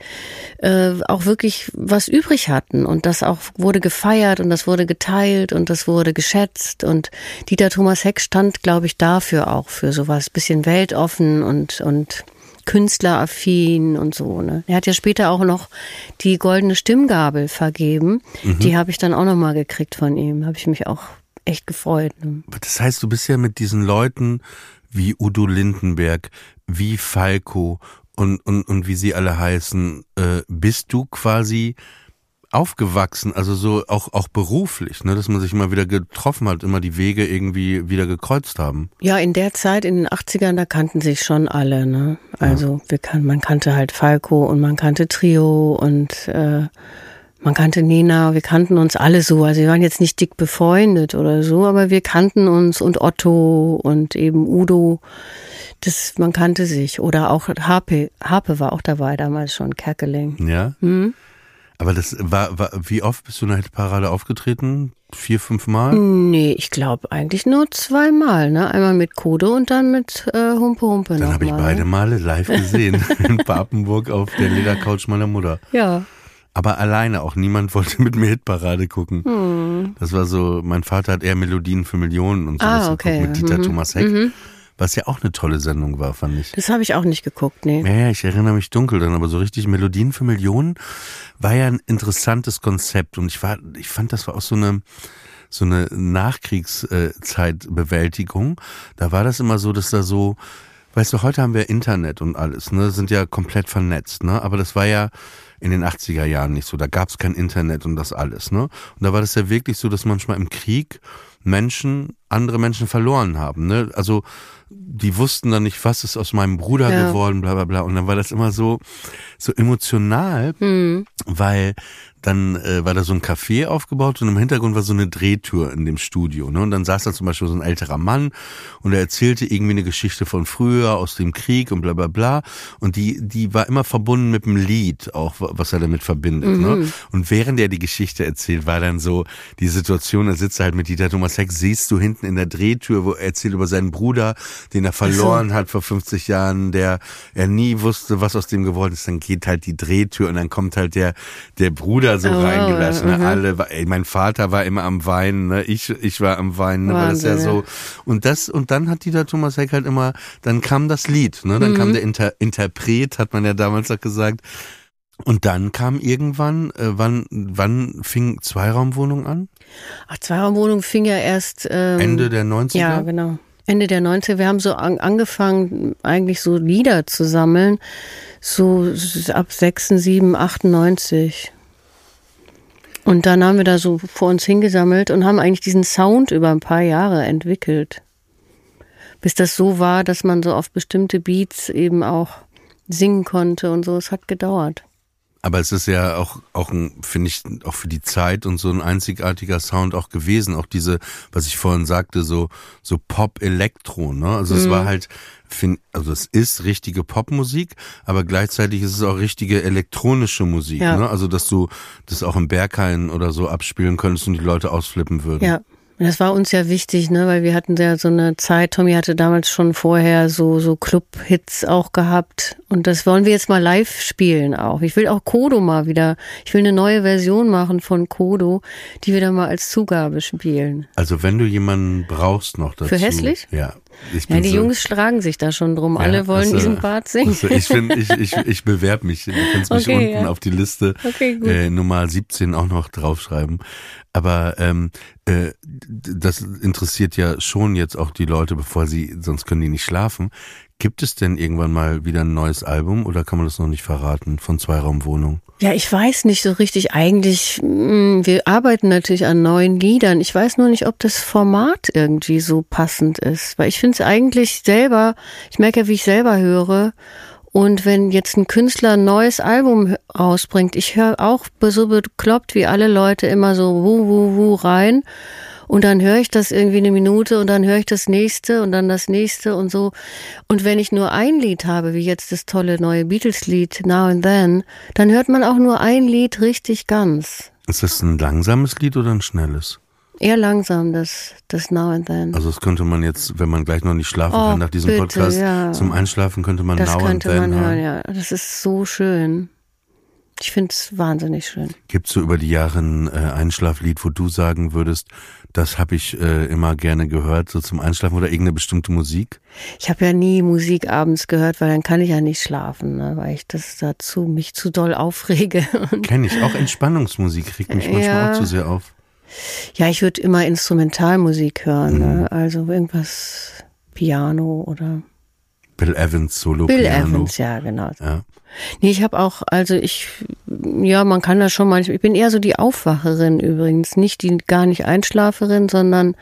äh, auch wirklich was übrig hatten und das auch wurde gefeiert und das wurde geteilt und das wurde geschätzt und Dieter Thomas Heck stand, glaube ich, dafür auch für sowas bisschen weltoffen und und künstleraffin und so. Ne? Er hat ja später auch noch die goldene Stimmgabel vergeben. Mhm. Die habe ich dann auch noch mal gekriegt von ihm. Habe ich mich auch echt gefreut. Ne? Das heißt, du bist ja mit diesen Leuten wie Udo Lindenberg, wie Falco und, und, und wie sie alle heißen, äh, bist du quasi aufgewachsen, also so auch auch beruflich, ne, dass man sich immer wieder getroffen hat, immer die Wege irgendwie wieder gekreuzt haben. Ja, in der Zeit in den 80ern, da kannten sich schon alle, ne? Also ja. wir kan man kannte halt Falco und man kannte Trio und äh, man kannte Nena, wir kannten uns alle so. Also wir waren jetzt nicht dick befreundet oder so, aber wir kannten uns und Otto und eben Udo. Das, man kannte sich. Oder auch Harpe, Harpe war auch dabei damals schon, Kerkeling. Ja. Hm? Aber das war, war, wie oft bist du in der Hitparade aufgetreten? Vier, fünf Mal? Nee, ich glaube eigentlich nur zweimal, ne? Einmal mit Kodo und dann mit äh, Humpe Humpe Dann habe ich mal. beide Male live gesehen. [LAUGHS] in Papenburg auf der Ledercouch meiner Mutter. Ja. Aber alleine auch. Niemand [LAUGHS] wollte mit mir Hitparade gucken. Hm. Das war so, mein Vater hat eher Melodien für Millionen und so Ah, geguckt okay. mit Dieter Mhm. Thomas Heck. Was ja auch eine tolle Sendung war, fand ich. Das habe ich auch nicht geguckt, nee. Ja, ja, ich erinnere mich dunkel dann, aber so richtig Melodien für Millionen war ja ein interessantes Konzept und ich war, ich fand, das war auch so eine, so eine Nachkriegszeitbewältigung. Da war das immer so, dass da so, weißt du, heute haben wir Internet und alles, ne, sind ja komplett vernetzt, ne, aber das war ja in den 80er Jahren nicht so. Da gab es kein Internet und das alles, ne? Und da war das ja wirklich so, dass manchmal im Krieg Menschen andere Menschen verloren haben, ne? Also die wussten dann nicht, was ist aus meinem Bruder Ja. geworden, bla bla bla. Und dann war das immer so, so emotional, weil dann äh, war da so ein Café aufgebaut und im Hintergrund war so eine Drehtür in dem Studio. Ne? Und dann saß da zum Beispiel so ein älterer Mann und er erzählte irgendwie eine Geschichte von früher aus dem Krieg und bla bla bla. Und die, die war immer verbunden mit dem Lied, auch was er damit verbindet. Ne? Und während er die Geschichte erzählt, war dann so die Situation, er sitzt halt mit Dieter Thomas Heck, siehst du hinten in der Drehtür, wo er erzählt über seinen Bruder, den er verloren hat vor 50 Jahren, der er nie wusste, was aus dem geworden ist. Dann geht halt die Drehtür und dann kommt halt der, der Bruder so Oh, reingelassen. Ne? mhm. Alle, ey, mein Vater war immer am Weinen, ne? ich, ich war am Weinen, ne? weil das ja so. Und das, und dann hat Dieter Thomas Heck halt immer, dann kam das Lied, ne? Dann Mhm. kam der Inter Interpret, hat man ja damals auch gesagt. Und dann kam irgendwann, äh, wann, wann fing Zweiraumwohnung an? Ach, Zweiraumwohnung fing ja erst ähm, Ende der 90er? Ja, genau. Ende der 90er. Wir haben so an, angefangen, eigentlich so Lieder zu sammeln, so ab 6, 7, 98. Und dann haben wir da so vor uns hingesammelt und haben eigentlich diesen Sound über ein paar Jahre entwickelt. Bis das so war, dass man so auf bestimmte Beats eben auch singen konnte und so. Es hat gedauert. Aber es ist ja auch, auch ein, finde ich, auch für die Zeit und so ein einzigartiger Sound auch gewesen. Auch diese, was ich vorhin sagte, so, so Pop-Elektro, ne? Also es war halt, find, also es ist richtige Popmusik, aber gleichzeitig ist es auch richtige elektronische Musik, Ja. ne? Also dass du das auch im Berghain oder so abspielen könntest und die Leute ausflippen würden. Ja, das war uns ja wichtig, ne, weil wir hatten ja so eine Zeit, Tommy hatte damals schon vorher so, so Club-Hits auch gehabt. Und das wollen wir jetzt mal live spielen auch. Ich will auch Kodo mal wieder, ich will eine neue Version machen von Kodo, die wir dann mal als Zugabe spielen. Also wenn du jemanden brauchst noch dazu. Für hässlich? Ja. Ich Ja, die so, Jungs schlagen sich da schon drum. Alle Ja, wollen also- diesen Part singen. Also ich finde, ich, ich, ich bewerbe mich. Du kannst mich Okay, unten ja. auf die Liste Okay, äh, Nummer 17 auch noch draufschreiben. Aber ähm, äh, das interessiert ja schon jetzt auch die Leute, bevor sie, sonst können die nicht schlafen. Gibt es denn irgendwann mal wieder ein neues Album oder kann man das noch nicht verraten von Zweiraumwohnung? Ja, ich weiß nicht so richtig. Eigentlich, mh, wir arbeiten natürlich an neuen Liedern. Ich weiß nur nicht, ob das Format irgendwie so passend ist. Weil ich finde es eigentlich selber, ich merke ja, wie ich selber höre. Und wenn jetzt ein Künstler ein neues Album rausbringt, ich höre auch so bekloppt wie alle Leute immer so wu, wu, wu rein. Und dann höre ich das irgendwie eine Minute und dann höre ich das nächste und dann das nächste und so. Und wenn ich nur ein Lied habe, wie jetzt das tolle neue Beatles-Lied Now and Then, dann hört man auch nur ein Lied richtig ganz. Ist das ein langsames Lied oder ein schnelles? Eher langsam, das, das Now and Then. Also das könnte man jetzt, wenn man gleich noch nicht schlafen Oh, kann nach diesem bitte, Podcast, ja. zum Einschlafen könnte man das Now and könnte Then man hören, hören. ja. Das ist so schön. Ich finde es wahnsinnig schön. Gibt es so über die Jahre ein äh, Einschlaflied, wo du sagen würdest, das habe ich äh, immer gerne gehört, so zum Einschlafen oder irgendeine bestimmte Musik? Ich habe ja nie Musik abends gehört, weil dann kann ich ja nicht schlafen, ne, weil ich das dazu mich zu doll aufrege. [LAUGHS] Kenne ich. Auch Entspannungsmusik regt mich manchmal Ja. auch zu sehr auf. ja, ich würde immer Instrumentalmusik hören, ne? also irgendwas Piano oder Bill Evans Solo Bill Piano. Evans, ja genau. Ja. Nee, ich habe auch, also ich, ja, man kann das schon manchmal, ich bin eher so die Aufwacherin übrigens, nicht die gar nicht Einschlaferin, sondern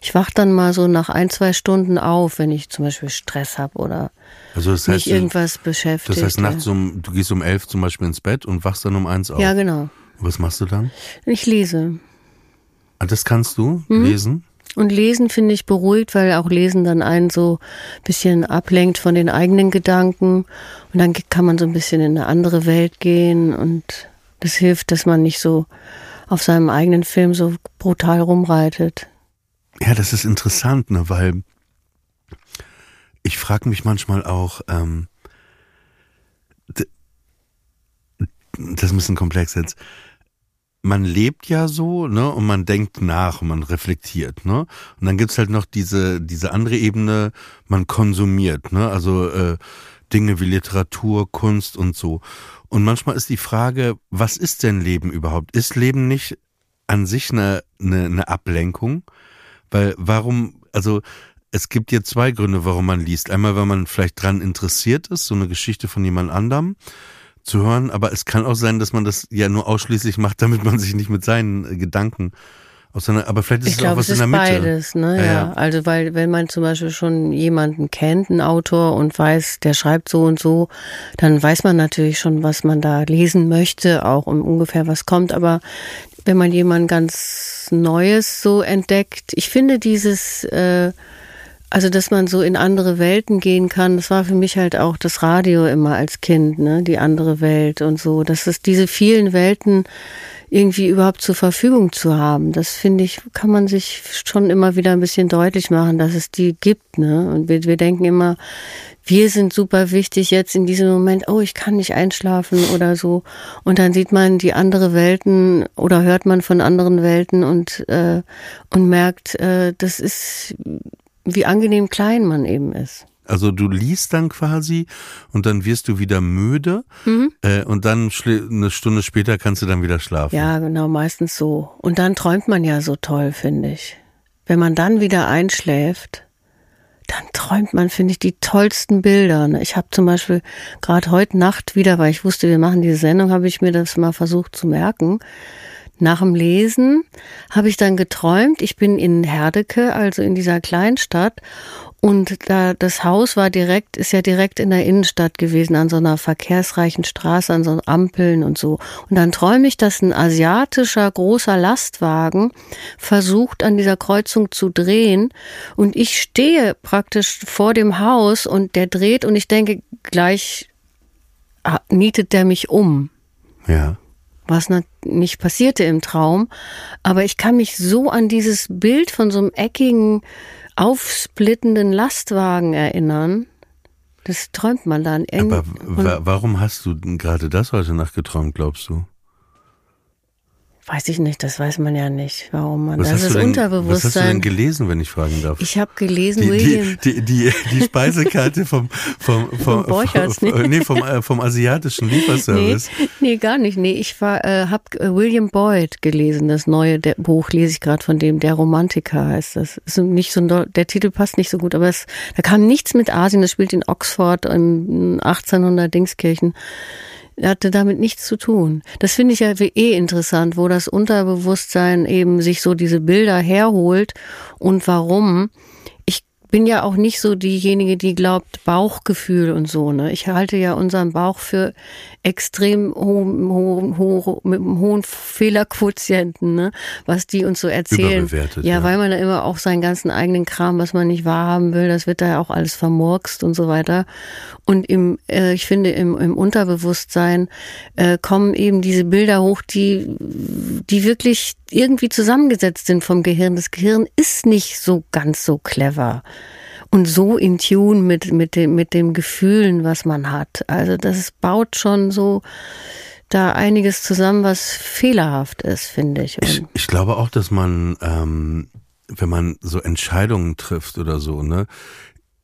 ich wach dann mal so nach ein, zwei Stunden auf, wenn ich zum Beispiel Stress habe oder Also das mich heißt, du- irgendwas beschäftigt. das heißt nachts um, du gehst um elf zum Beispiel ins Bett und wachst dann um eins auf. Ja, genau. Was machst du dann? Ich lese. Ah, das kannst du mhm. lesen? Und Lesen finde ich beruhigt, weil auch Lesen dann einen so ein bisschen ablenkt von den eigenen Gedanken. Und dann kann man so ein bisschen in eine andere Welt gehen. Und das hilft, dass man nicht so auf seinem eigenen Film so brutal rumreitet. Ja, das ist interessant, ne, weil ich frage mich manchmal auch, ähm, das ist ein bisschen komplex jetzt man lebt ja so, ne, und man denkt nach man reflektiert, ne? Und dann gibt's halt noch diese, diese andere Ebene, man konsumiert, ne? Also äh, Dinge wie Literatur, Kunst und so. Und manchmal ist die Frage, was ist denn Leben überhaupt? Ist Leben nicht an sich eine, eine, eine Ablenkung? Weil warum, also es gibt ja zwei Gründe, warum man liest. Einmal, weil man vielleicht dran interessiert ist, so eine Geschichte von jemand anderem zu hören, aber es kann auch sein, dass man das ja nur ausschließlich macht, damit man sich nicht mit seinen äh, Gedanken auseinander, aber vielleicht ist ich es glaub, auch was es in der ist Mitte. Beides, ne? Ja, ja. Also weil wenn man zum Beispiel schon jemanden kennt, einen Autor und weiß, der schreibt so und so, dann weiß man natürlich schon, was man da lesen möchte, auch um ungefähr was kommt. Aber wenn man jemand ganz Neues so entdeckt, ich finde dieses äh, also, dass man so in andere Welten gehen kann, das war für mich halt auch das Radio immer als Kind, ne, die andere Welt und so. Dass es diese vielen Welten irgendwie überhaupt zur Verfügung zu haben, das finde ich, kann man sich schon immer wieder ein bisschen deutlich machen, dass es die gibt, ne. Und wir, wir denken immer, wir sind super wichtig jetzt in diesem Moment, oh, ich kann nicht einschlafen oder so. Und dann sieht man die andere Welten oder hört man von anderen Welten und, äh, und merkt, äh, das ist wie angenehm klein man eben ist. Also du liest dann quasi und dann wirst du wieder müde mhm. äh, und dann eine Stunde später kannst du dann wieder schlafen. Ja, genau, meistens so. Und dann träumt man ja so toll, finde ich. Wenn man dann wieder einschläft, dann träumt man, finde ich, die tollsten Bilder. Ne? Ich habe zum Beispiel gerade heute Nacht wieder, weil ich wusste, wir machen diese Sendung, habe ich mir das mal versucht zu merken nach dem Lesen habe ich dann geträumt, ich bin in Herdecke, also in dieser Kleinstadt, und da das Haus war direkt, ist ja direkt in der Innenstadt gewesen, an so einer verkehrsreichen Straße, an so Ampeln und so. Und dann träume ich, dass ein asiatischer großer Lastwagen versucht, an dieser Kreuzung zu drehen. Und ich stehe praktisch vor dem Haus und der dreht und ich denke, gleich ah, nietet der mich um. Ja was nicht passierte im Traum. Aber ich kann mich so an dieses Bild von so einem eckigen, aufsplittenden Lastwagen erinnern. Das träumt man dann. Aber warum hast du gerade das heute Nacht geträumt, glaubst du? Weiß ich nicht, das weiß man ja nicht, warum man. Was das ist denn, Unterbewusstsein. Was hast du denn gelesen, wenn ich fragen darf? Ich habe gelesen, die, William. Die, die, die, die Speisekarte [LAUGHS] vom vom vom, vom, vom, nee, vom, äh, vom asiatischen Lieferservice. Nee, nee, gar nicht. Nee, ich war äh, habe äh, William Boyd gelesen, das neue der, Buch lese ich gerade von dem, der Romantiker heißt das. Ist nicht so der Titel passt nicht so gut, aber es da kam nichts mit Asien, das spielt in Oxford im 1800 Dingskirchen hatte damit nichts zu tun. Das finde ich ja eh interessant, wo das Unterbewusstsein eben sich so diese Bilder herholt und warum bin ja auch nicht so diejenige, die glaubt Bauchgefühl und so. Ne? Ich halte ja unseren Bauch für extrem ho ho ho mit einem hohen Fehlerquotienten, ne? was die uns so erzählen. Ja, ja, weil man da immer auch seinen ganzen eigenen Kram, was man nicht wahrhaben will, das wird da ja auch alles vermurkst und so weiter. Und im, äh, ich finde, im, im Unterbewusstsein äh, kommen eben diese Bilder hoch, die, die wirklich irgendwie zusammengesetzt sind vom Gehirn. Das Gehirn ist nicht so ganz so clever und so in Tune mit, mit dem, mit dem Gefühlen, was man hat. Also das baut schon so da einiges zusammen, was fehlerhaft ist, finde ich. ich. Ich glaube auch, dass man, ähm, wenn man so Entscheidungen trifft oder so, ne,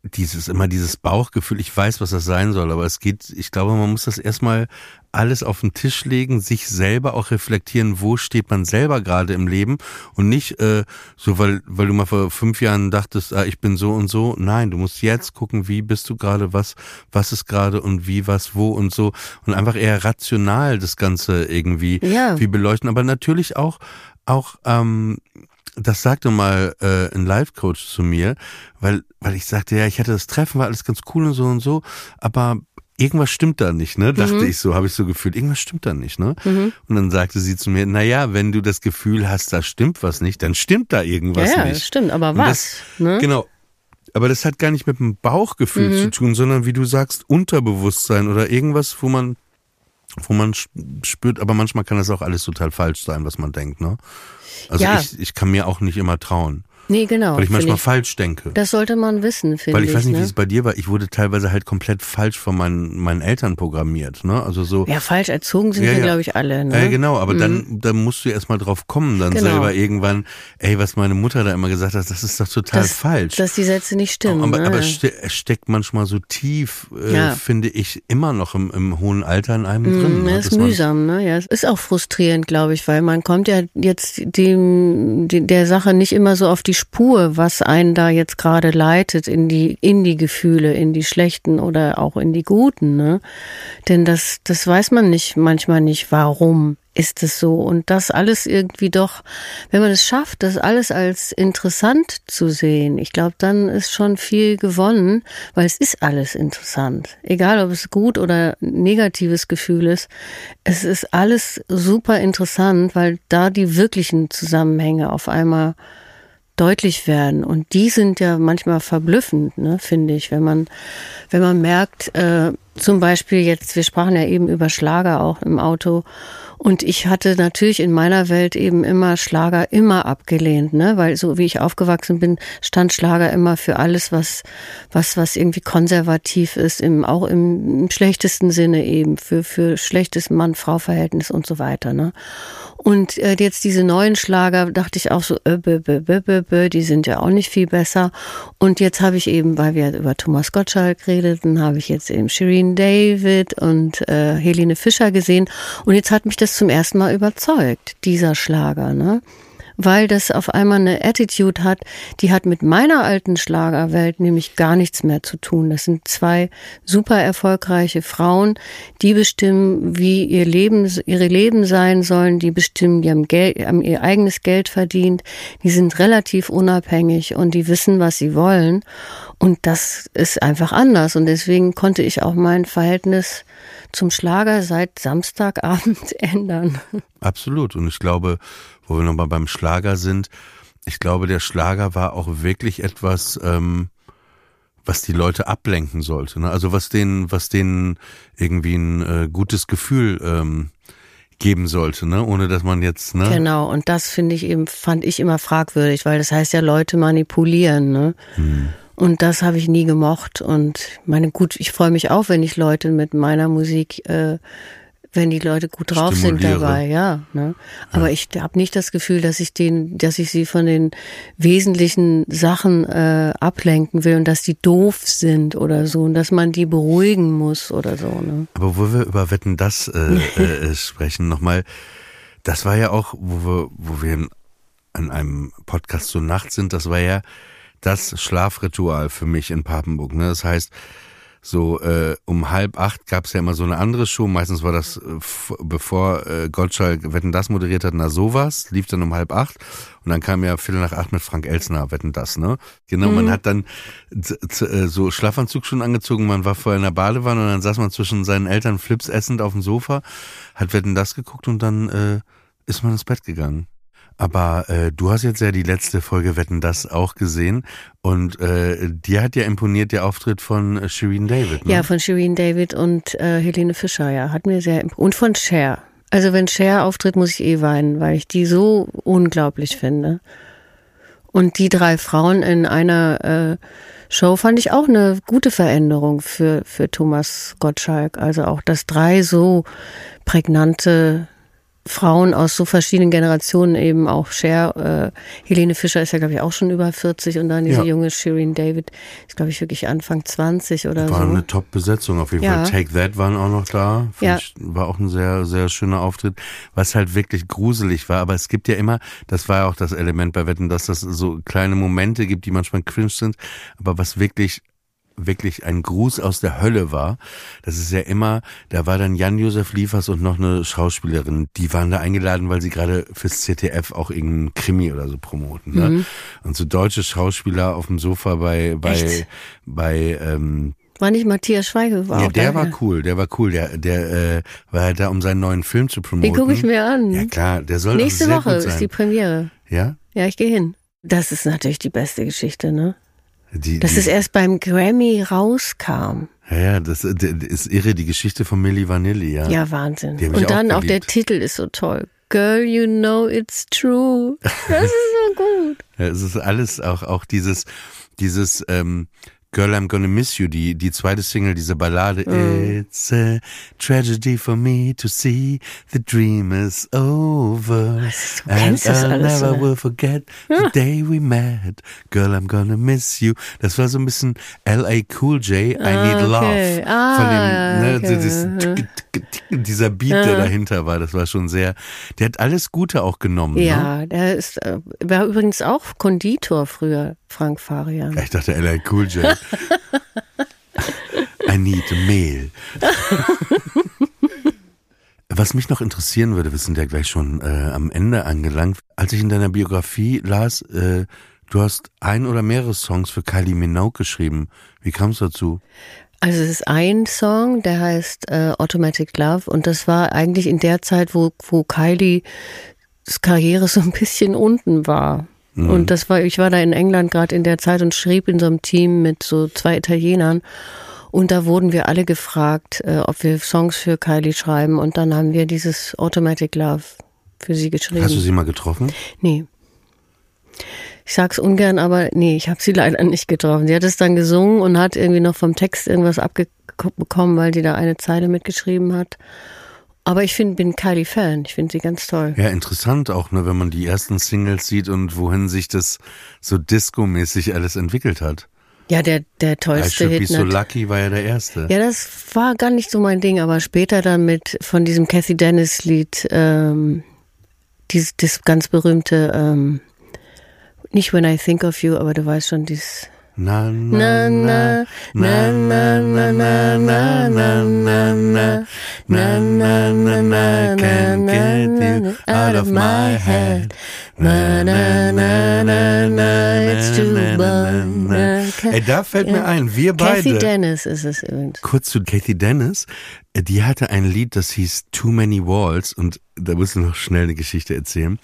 dieses immer dieses Bauchgefühl, ich weiß, was das sein soll, aber es geht, ich glaube, man muss das erstmal alles auf den Tisch legen, sich selber auch reflektieren, wo steht man selber gerade im Leben und nicht äh, so, weil weil du mal vor fünf Jahren dachtest, ah, ich bin so und so. Nein, du musst jetzt gucken, wie bist du gerade, was was ist gerade und wie was wo und so und einfach eher rational das Ganze irgendwie ja. wie beleuchten, aber natürlich auch auch ähm, das sagte mal äh, ein Life-Coach zu mir, weil, weil ich sagte, ja, ich hatte das Treffen, war alles ganz cool und so und so, aber irgendwas stimmt da nicht, ne? Dachte mhm. ich so, habe ich so gefühlt, irgendwas stimmt da nicht, ne? Mhm. Und dann sagte sie zu mir, na ja, wenn du das Gefühl hast, da stimmt was nicht, dann stimmt da irgendwas ja, ja, nicht. stimmt, aber was? Das, ne? Genau. Aber das hat gar nicht mit dem Bauchgefühl mhm. zu tun, sondern wie du sagst, Unterbewusstsein oder irgendwas, wo man wo man spürt, aber manchmal kann das auch alles total falsch sein, was man denkt, ne? Also ja. ich, ich kann mir auch nicht immer trauen. Nee, genau. Weil ich manchmal ich, falsch denke. Das sollte man wissen, finde ich. Weil ich weiß nicht, ne? wie es bei dir war. Ich wurde teilweise halt komplett falsch von meinen, meinen Eltern programmiert. Ne? Also so. Ja, falsch erzogen sind ja, wir, ja. glaube ich, alle. Ne? Ja, genau, aber mhm. dann, dann musst du erst mal drauf kommen, dann genau. selber irgendwann, ey, was meine Mutter da immer gesagt hat, das ist doch total das, falsch. Dass die Sätze nicht stimmen. Aber, ne? aber es steckt manchmal so tief, äh, ja. finde ich, immer noch im, im hohen Alter in einem mhm, drin. Ne? Das ist mühsam, ne? Ja, es ist auch frustrierend, glaube ich, weil man kommt ja jetzt dem, der Sache nicht immer so auf die Spur, was einen da jetzt gerade leitet in die, in die Gefühle, in die schlechten oder auch in die guten, ne? Denn das, das weiß man nicht, manchmal nicht, warum ist es so. Und das alles irgendwie doch, wenn man es schafft, das alles als interessant zu sehen, ich glaube, dann ist schon viel gewonnen, weil es ist alles interessant. Egal, ob es gut oder negatives Gefühl ist, es ist alles super interessant, weil da die wirklichen Zusammenhänge auf einmal deutlich werden. Und die sind ja manchmal verblüffend, ne, finde ich, wenn man, wenn man merkt, äh, zum Beispiel jetzt, wir sprachen ja eben über Schlager auch im Auto. Und ich hatte natürlich in meiner Welt eben immer Schlager immer abgelehnt, ne? Weil so wie ich aufgewachsen bin, stand Schlager immer für alles, was, was, was irgendwie konservativ ist, im, auch im, im schlechtesten Sinne eben, für, für schlechtes Mann-Frau-Verhältnis und so weiter, ne? Und äh, jetzt diese neuen Schlager, dachte ich auch so, äh, bö, bö, bö, bö, bö, die sind ja auch nicht viel besser. Und jetzt habe ich eben, weil wir über Thomas Gottschalk redeten, habe ich jetzt eben Shireen David und äh, Helene Fischer gesehen. Und jetzt hat mich das zum ersten Mal überzeugt, dieser Schlager. Ne? Weil das auf einmal eine Attitude hat, die hat mit meiner alten Schlagerwelt nämlich gar nichts mehr zu tun. Das sind zwei super erfolgreiche Frauen, die bestimmen, wie ihr Leben, ihre Leben sein sollen, die bestimmen, die haben, Geld, haben ihr eigenes Geld verdient, die sind relativ unabhängig und die wissen, was sie wollen. Und das ist einfach anders. Und deswegen konnte ich auch mein Verhältnis zum Schlager seit Samstagabend [LAUGHS] ändern. Absolut. Und ich glaube, wo wir nochmal beim Schlager sind, ich glaube, der Schlager war auch wirklich etwas, ähm, was die Leute ablenken sollte. Ne? Also was denen, was denen irgendwie ein äh, gutes Gefühl ähm, geben sollte, ne? Ohne dass man jetzt, ne? Genau, und das finde ich eben, fand ich immer fragwürdig, weil das heißt ja Leute manipulieren, ne? Hm. Und das habe ich nie gemocht. Und meine, gut, ich freue mich auch, wenn ich Leute mit meiner Musik äh, wenn die Leute gut drauf sind dabei, ja. Ne? Aber ja. ich habe nicht das Gefühl, dass ich den, dass ich sie von den wesentlichen Sachen äh, ablenken will und dass die doof sind oder so und dass man die beruhigen muss oder so. Ne? Aber wo wir über Wetten das äh, [LAUGHS] äh, sprechen, nochmal, das war ja auch, wo wir, wo wir an einem Podcast zur Nacht sind, das war ja das Schlafritual für mich in Papenburg. Ne? Das heißt, so äh, um halb acht gab es ja immer so eine andere Show. Meistens war das, äh, bevor äh, Gottschalk Wetten das moderiert hat, na sowas, lief dann um halb acht. Und dann kam ja Viertel nach acht mit Frank Elsner, Wetten das, ne? Genau, mhm. man hat dann äh, so Schlafanzug schon angezogen, man war vorher in der Badewanne und dann saß man zwischen seinen Eltern Flips essend auf dem Sofa, hat Wetten das geguckt und dann äh, ist man ins Bett gegangen. Aber äh, du hast jetzt ja die letzte Folge Wetten das auch gesehen und äh, dir hat ja imponiert der Auftritt von Shireen David. Ne? Ja, von Shireen David und äh, Helene Fischer, ja, hat mir sehr und von Cher. Also wenn Cher auftritt, muss ich eh weinen, weil ich die so unglaublich finde. Und die drei Frauen in einer äh, Show fand ich auch eine gute Veränderung für, für Thomas Gottschalk. Also auch, dass drei so prägnante Frauen aus so verschiedenen Generationen eben auch Cher, äh, Helene Fischer ist ja glaube ich auch schon über 40 und dann diese ja. junge Shireen David ist glaube ich wirklich Anfang 20 oder war so. War eine Top-Besetzung auf jeden ja. Fall. Take That waren auch noch da. ja. Ich, war auch ein sehr, sehr schöner Auftritt, was halt wirklich gruselig war. Aber es gibt ja immer, das war ja auch das Element bei Wetten, dass das so kleine Momente gibt, die manchmal cringe sind, aber was wirklich wirklich ein Gruß aus der Hölle war. Das ist ja immer, da war dann Jan-Josef Liefers und noch eine Schauspielerin, die waren da eingeladen, weil sie gerade fürs ZDF auch irgendeinen Krimi oder so promoten. Ne? Mhm. Und so deutsche Schauspieler auf dem Sofa bei, bei, Echt? bei, ähm, War nicht Matthias Schweighöfer Ja, auch der war cool, der war cool. Der, der äh, war da, um seinen neuen Film zu promoten. Den gucke ich mir an. Ja klar, der soll Nächste Woche gut sein. ist die Premiere. ja? Ja, ich gehe hin. Das ist natürlich die beste Geschichte, ne? Die, Dass die, es erst beim Grammy rauskam. ja, ja, das, das ist irre, die Geschichte von Milli Vanilli, ja. Ja, Wahnsinn. Und dann auch auch der. Titel ist so toll. Girl, you know it's true. [LAUGHS] Das ist so gut. Ja, es ist alles auch, auch dieses, dieses, ähm, Girl, I'm gonna miss you, die, die zweite Single, diese Ballade. Mm. It's a tragedy for me to see the dream is over. du kennst das I alles, never oder? will forget the day we met. Girl, I'm gonna miss you. Das war so ein bisschen L.A. Cool J, I Ah, Need okay. Love. Ah, Von dem, ne, okay. dieses, tick, dieser Beat, der dahinter war, das war schon sehr, der hat alles Gute auch genommen. Ne? Ja, der ist, äh, war übrigens auch Konditor früher, Frank Farian. Ich dachte L.A. Cool J. [LAUGHS] I need Mehl. Was mich noch interessieren würde, wir sind ja gleich schon äh, am Ende angelangt. Als ich in deiner Biografie las, äh, du hast ein oder mehrere Songs für Kylie Minogue geschrieben. Wie kam es dazu? Also es ist ein Song, der heißt äh, Automatic Love und das war eigentlich in der Zeit, wo, wo Kylie Karriere so ein bisschen unten war. Und das war, ich war da in England gerade in der Zeit und schrieb in so einem Team mit so zwei Italienern. Und da wurden wir alle gefragt, äh, ob wir Songs für Kylie schreiben. Und dann haben wir dieses Automatic Love für sie geschrieben. Hast du sie mal getroffen? Nee. Ich sag's ungern, aber nee, ich habe sie [LAUGHS] leider nicht getroffen. Sie hat es dann gesungen und hat irgendwie noch vom Text irgendwas abbekommen, weil sie da eine Zeile mitgeschrieben hat. Aber ich find, bin Kylie Fan. Ich finde sie ganz toll. Ja, interessant auch, ne, wenn man die ersten Singles sieht und wohin sich das so disco-mäßig alles entwickelt hat. Ja, der, der I tollste Should Be Hit. So nat- Lucky war ja der erste. Ja, das war gar nicht so mein Ding, aber später dann mit von diesem Kathy Dennis Lied, ähm, dieses, das ganz berühmte, ähm, nicht When I Think of You, aber du weißt schon, dieses Na, Na, na, na, na, na, na, na, na, na, na, na, na, na, na, can't get you out of my head. Na, na, na, na, na, It's too bad. Ey, da fällt mir ein, wir Kathy beide. Dennis ist es übrigens. Kurz zu Kathy Dennis. Äh, Die hatte ein Lied, das hieß Too Many Walls und da musst du noch schnell eine Geschichte erzählen.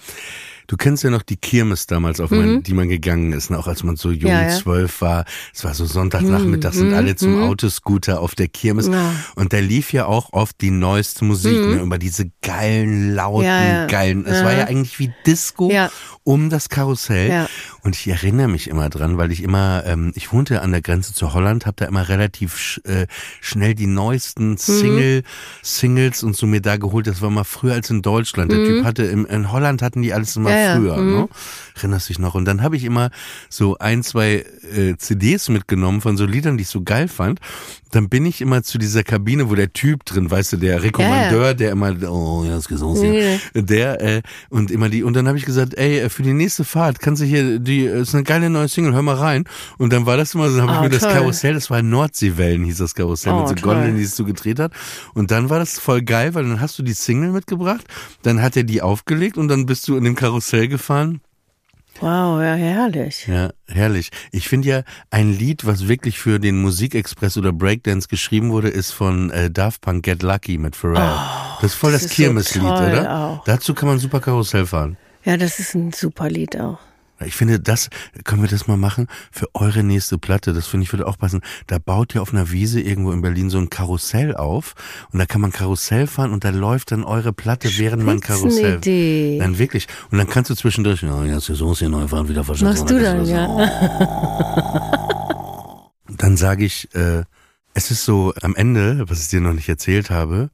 Du kennst ja noch die Kirmes damals, auf man, die man gegangen ist, ne? auch als man so jung, Mhm. Ja, ja. zwölf war. Es war so Sonntagnachmittag, sind alle zum Autoscooter auf der Kirmes. Mhm. Ja. Und da lief ja auch oft die neueste Musik, ne? über diese geilen, lauten, Mhm. Geilen. Es war ja eigentlich wie Disco Ja. Um das Karussell. Ja. Und ich erinnere mich immer dran, weil ich immer, ähm, ich wohnte an der Grenze zu Holland, habe da immer relativ sch äh, schnell die Mhm. neuesten Single, Singles und so mir da geholt. Das war mal früher als in Deutschland. Der Typ hatte im, in Holland hatten die alles immer Mhm. Ja, ja. früher. Mhm. Ne? Erinnerst dich noch? Und dann habe ich immer so ein, zwei äh, CDs mitgenommen von so Liedern, die ich so geil fand. Dann bin ich immer zu dieser Kabine, wo der Typ drin, weißt du, der Rekommandeur, der immer, oh ja, das Gesang, der äh, und immer die und dann habe ich gesagt, ey, äh, für die nächste Fahrt kannst du hier die äh, ist eine geile neue Single, hör mal rein und dann war das immer so, dann habe ich Oh, mir das toll. Karussell, das war Nordseewellen hieß das Karussell Oh, mit so toll. Gondeln, die es so gedreht hat und dann war das voll geil, weil dann hast du die Single mitgebracht, dann hat er die aufgelegt und dann bist du in dem Karussell gefahren. Wow, ja, herrlich. Ja, herrlich. Ich finde ja, ein Lied, was wirklich für den Musikexpress oder Breakdance geschrieben wurde, ist von äh, Daft Punk Get Lucky mit Pharrell. das ist voll das, Oh, das so Kirmeslied, toll oder? auch. Dazu kann man super Karussell fahren. Ja, das ist ein super Lied auch. Ich finde, das, können wir das mal machen für eure nächste Platte? Das finde ich würde auch passen. Da baut ihr auf einer Wiese irgendwo in Berlin so ein Karussell auf und da kann man Karussell fahren und da läuft dann eure Platte, während man Karussell. Idee. Dann wirklich. Und dann kannst du zwischendurch, ja, jetzt ist uns hier neu fahren, wieder verschätzt. Machst du dann, ja. [LAUGHS] Dann sage ich, äh, es ist so, am Ende, was ich dir noch nicht erzählt habe,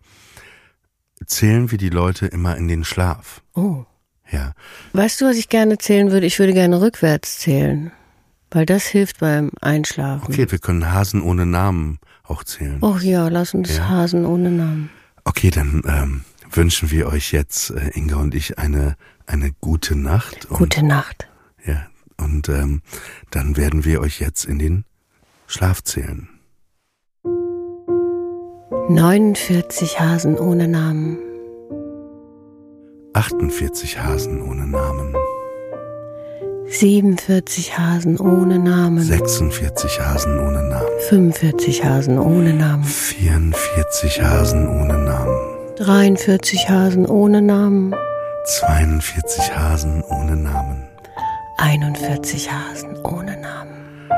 zählen wir die Leute immer in den Schlaf. Oh. Ja. Weißt du, was ich gerne zählen würde? Ich würde gerne rückwärts zählen. Weil das hilft beim Einschlafen. Okay, wir können Hasen ohne Namen auch zählen. Oh ja, lass uns Ja. Hasen ohne Namen. Okay, dann ähm, wünschen wir euch jetzt, äh, Inga und ich, eine, eine gute Nacht. Und, Gute Nacht. Ja, und ähm, dann werden wir euch jetzt in den Schlaf zählen. 49 Hasen ohne Namen. 48 Hasen ohne Namen. 47 Hasen ohne Namen. 46 Hasen ohne Namen. 45 Hasen ohne Namen. 44 Hasen ohne Namen. 43 Hasen ohne Namen. 42 Hasen ohne Namen. 41 Hasen ohne Namen.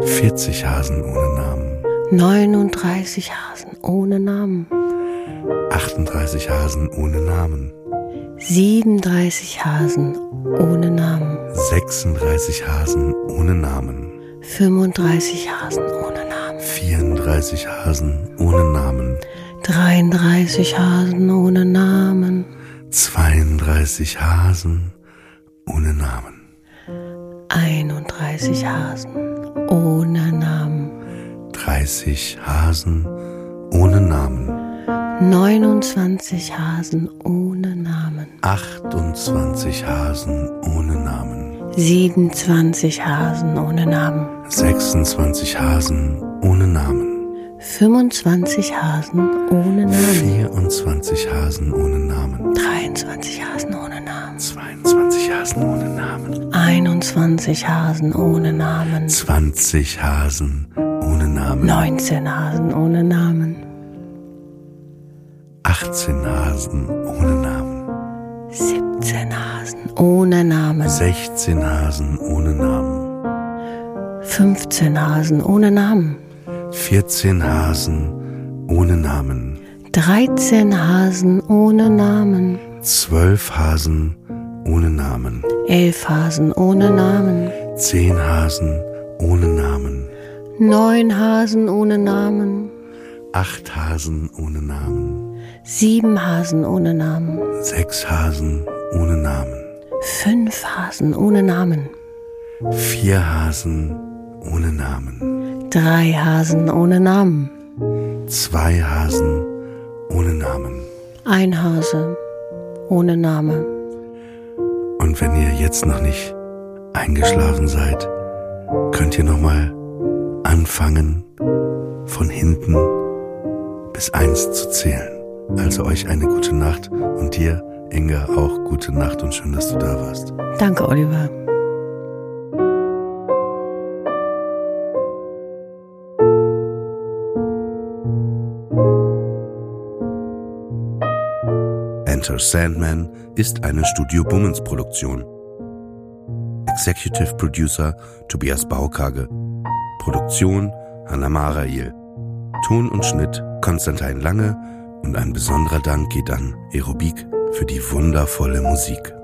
40 Hasen ohne Namen. 39 Hasen ohne Namen. 38 Hasen ohne Namen. 37 Hasen ohne Namen. 36 Hasen ohne Namen. 35 Hasen ohne Namen. 34 Hasen ohne Namen. 33 Hasen ohne Namen. 32 Hasen ohne Namen. 31 Hasen ohne Namen. 30 Hasen ohne Namen. 29 Hasen ohne Namen. 28 Hasen ohne Namen. 27 Hasen ohne Namen. 26 Hasen ohne Namen. 25 Hasen ohne Namen. 24 Hasen ohne Namen. 23 Hasen ohne Namen. 22 Hasen ohne Namen. 21 Hasen ohne Namen. 20 Hasen ohne Namen. 19 Hasen ohne Namen. 18 Hasen ohne Namen. 17 Hasen ohne Namen. 16 Hasen ohne Namen. 15 Hasen ohne Namen. 14 Hasen ohne Namen. 13 Hasen ohne Namen. 12 Hasen ohne Namen. 11 Hasen ohne Namen. 10 Hasen ohne Namen. 9 Hasen ohne Namen. 8 Hasen ohne Namen. 7 Hasen ohne Namen. 6 Hasen ohne Namen. 5 Hasen ohne Namen. 4 Hasen ohne Namen. 3 Hasen ohne Namen. 2 Hasen ohne Namen. Ein Hase ohne Name. Und wenn ihr jetzt noch nicht eingeschlafen seid, könnt ihr noch mal anfangen, von hinten bis eins zu zählen. Also euch eine gute Nacht und dir, Inga, auch gute Nacht und schön, dass du da warst. Danke, Oliver. Enter Sandman ist eine Studio Bummens Produktion. Executive Producer Tobias Baukage. Produktion Hanna Marail. Ton und Schnitt Konstantin Lange und ein besonderer Dank geht an Aerobik für die wundervolle Musik.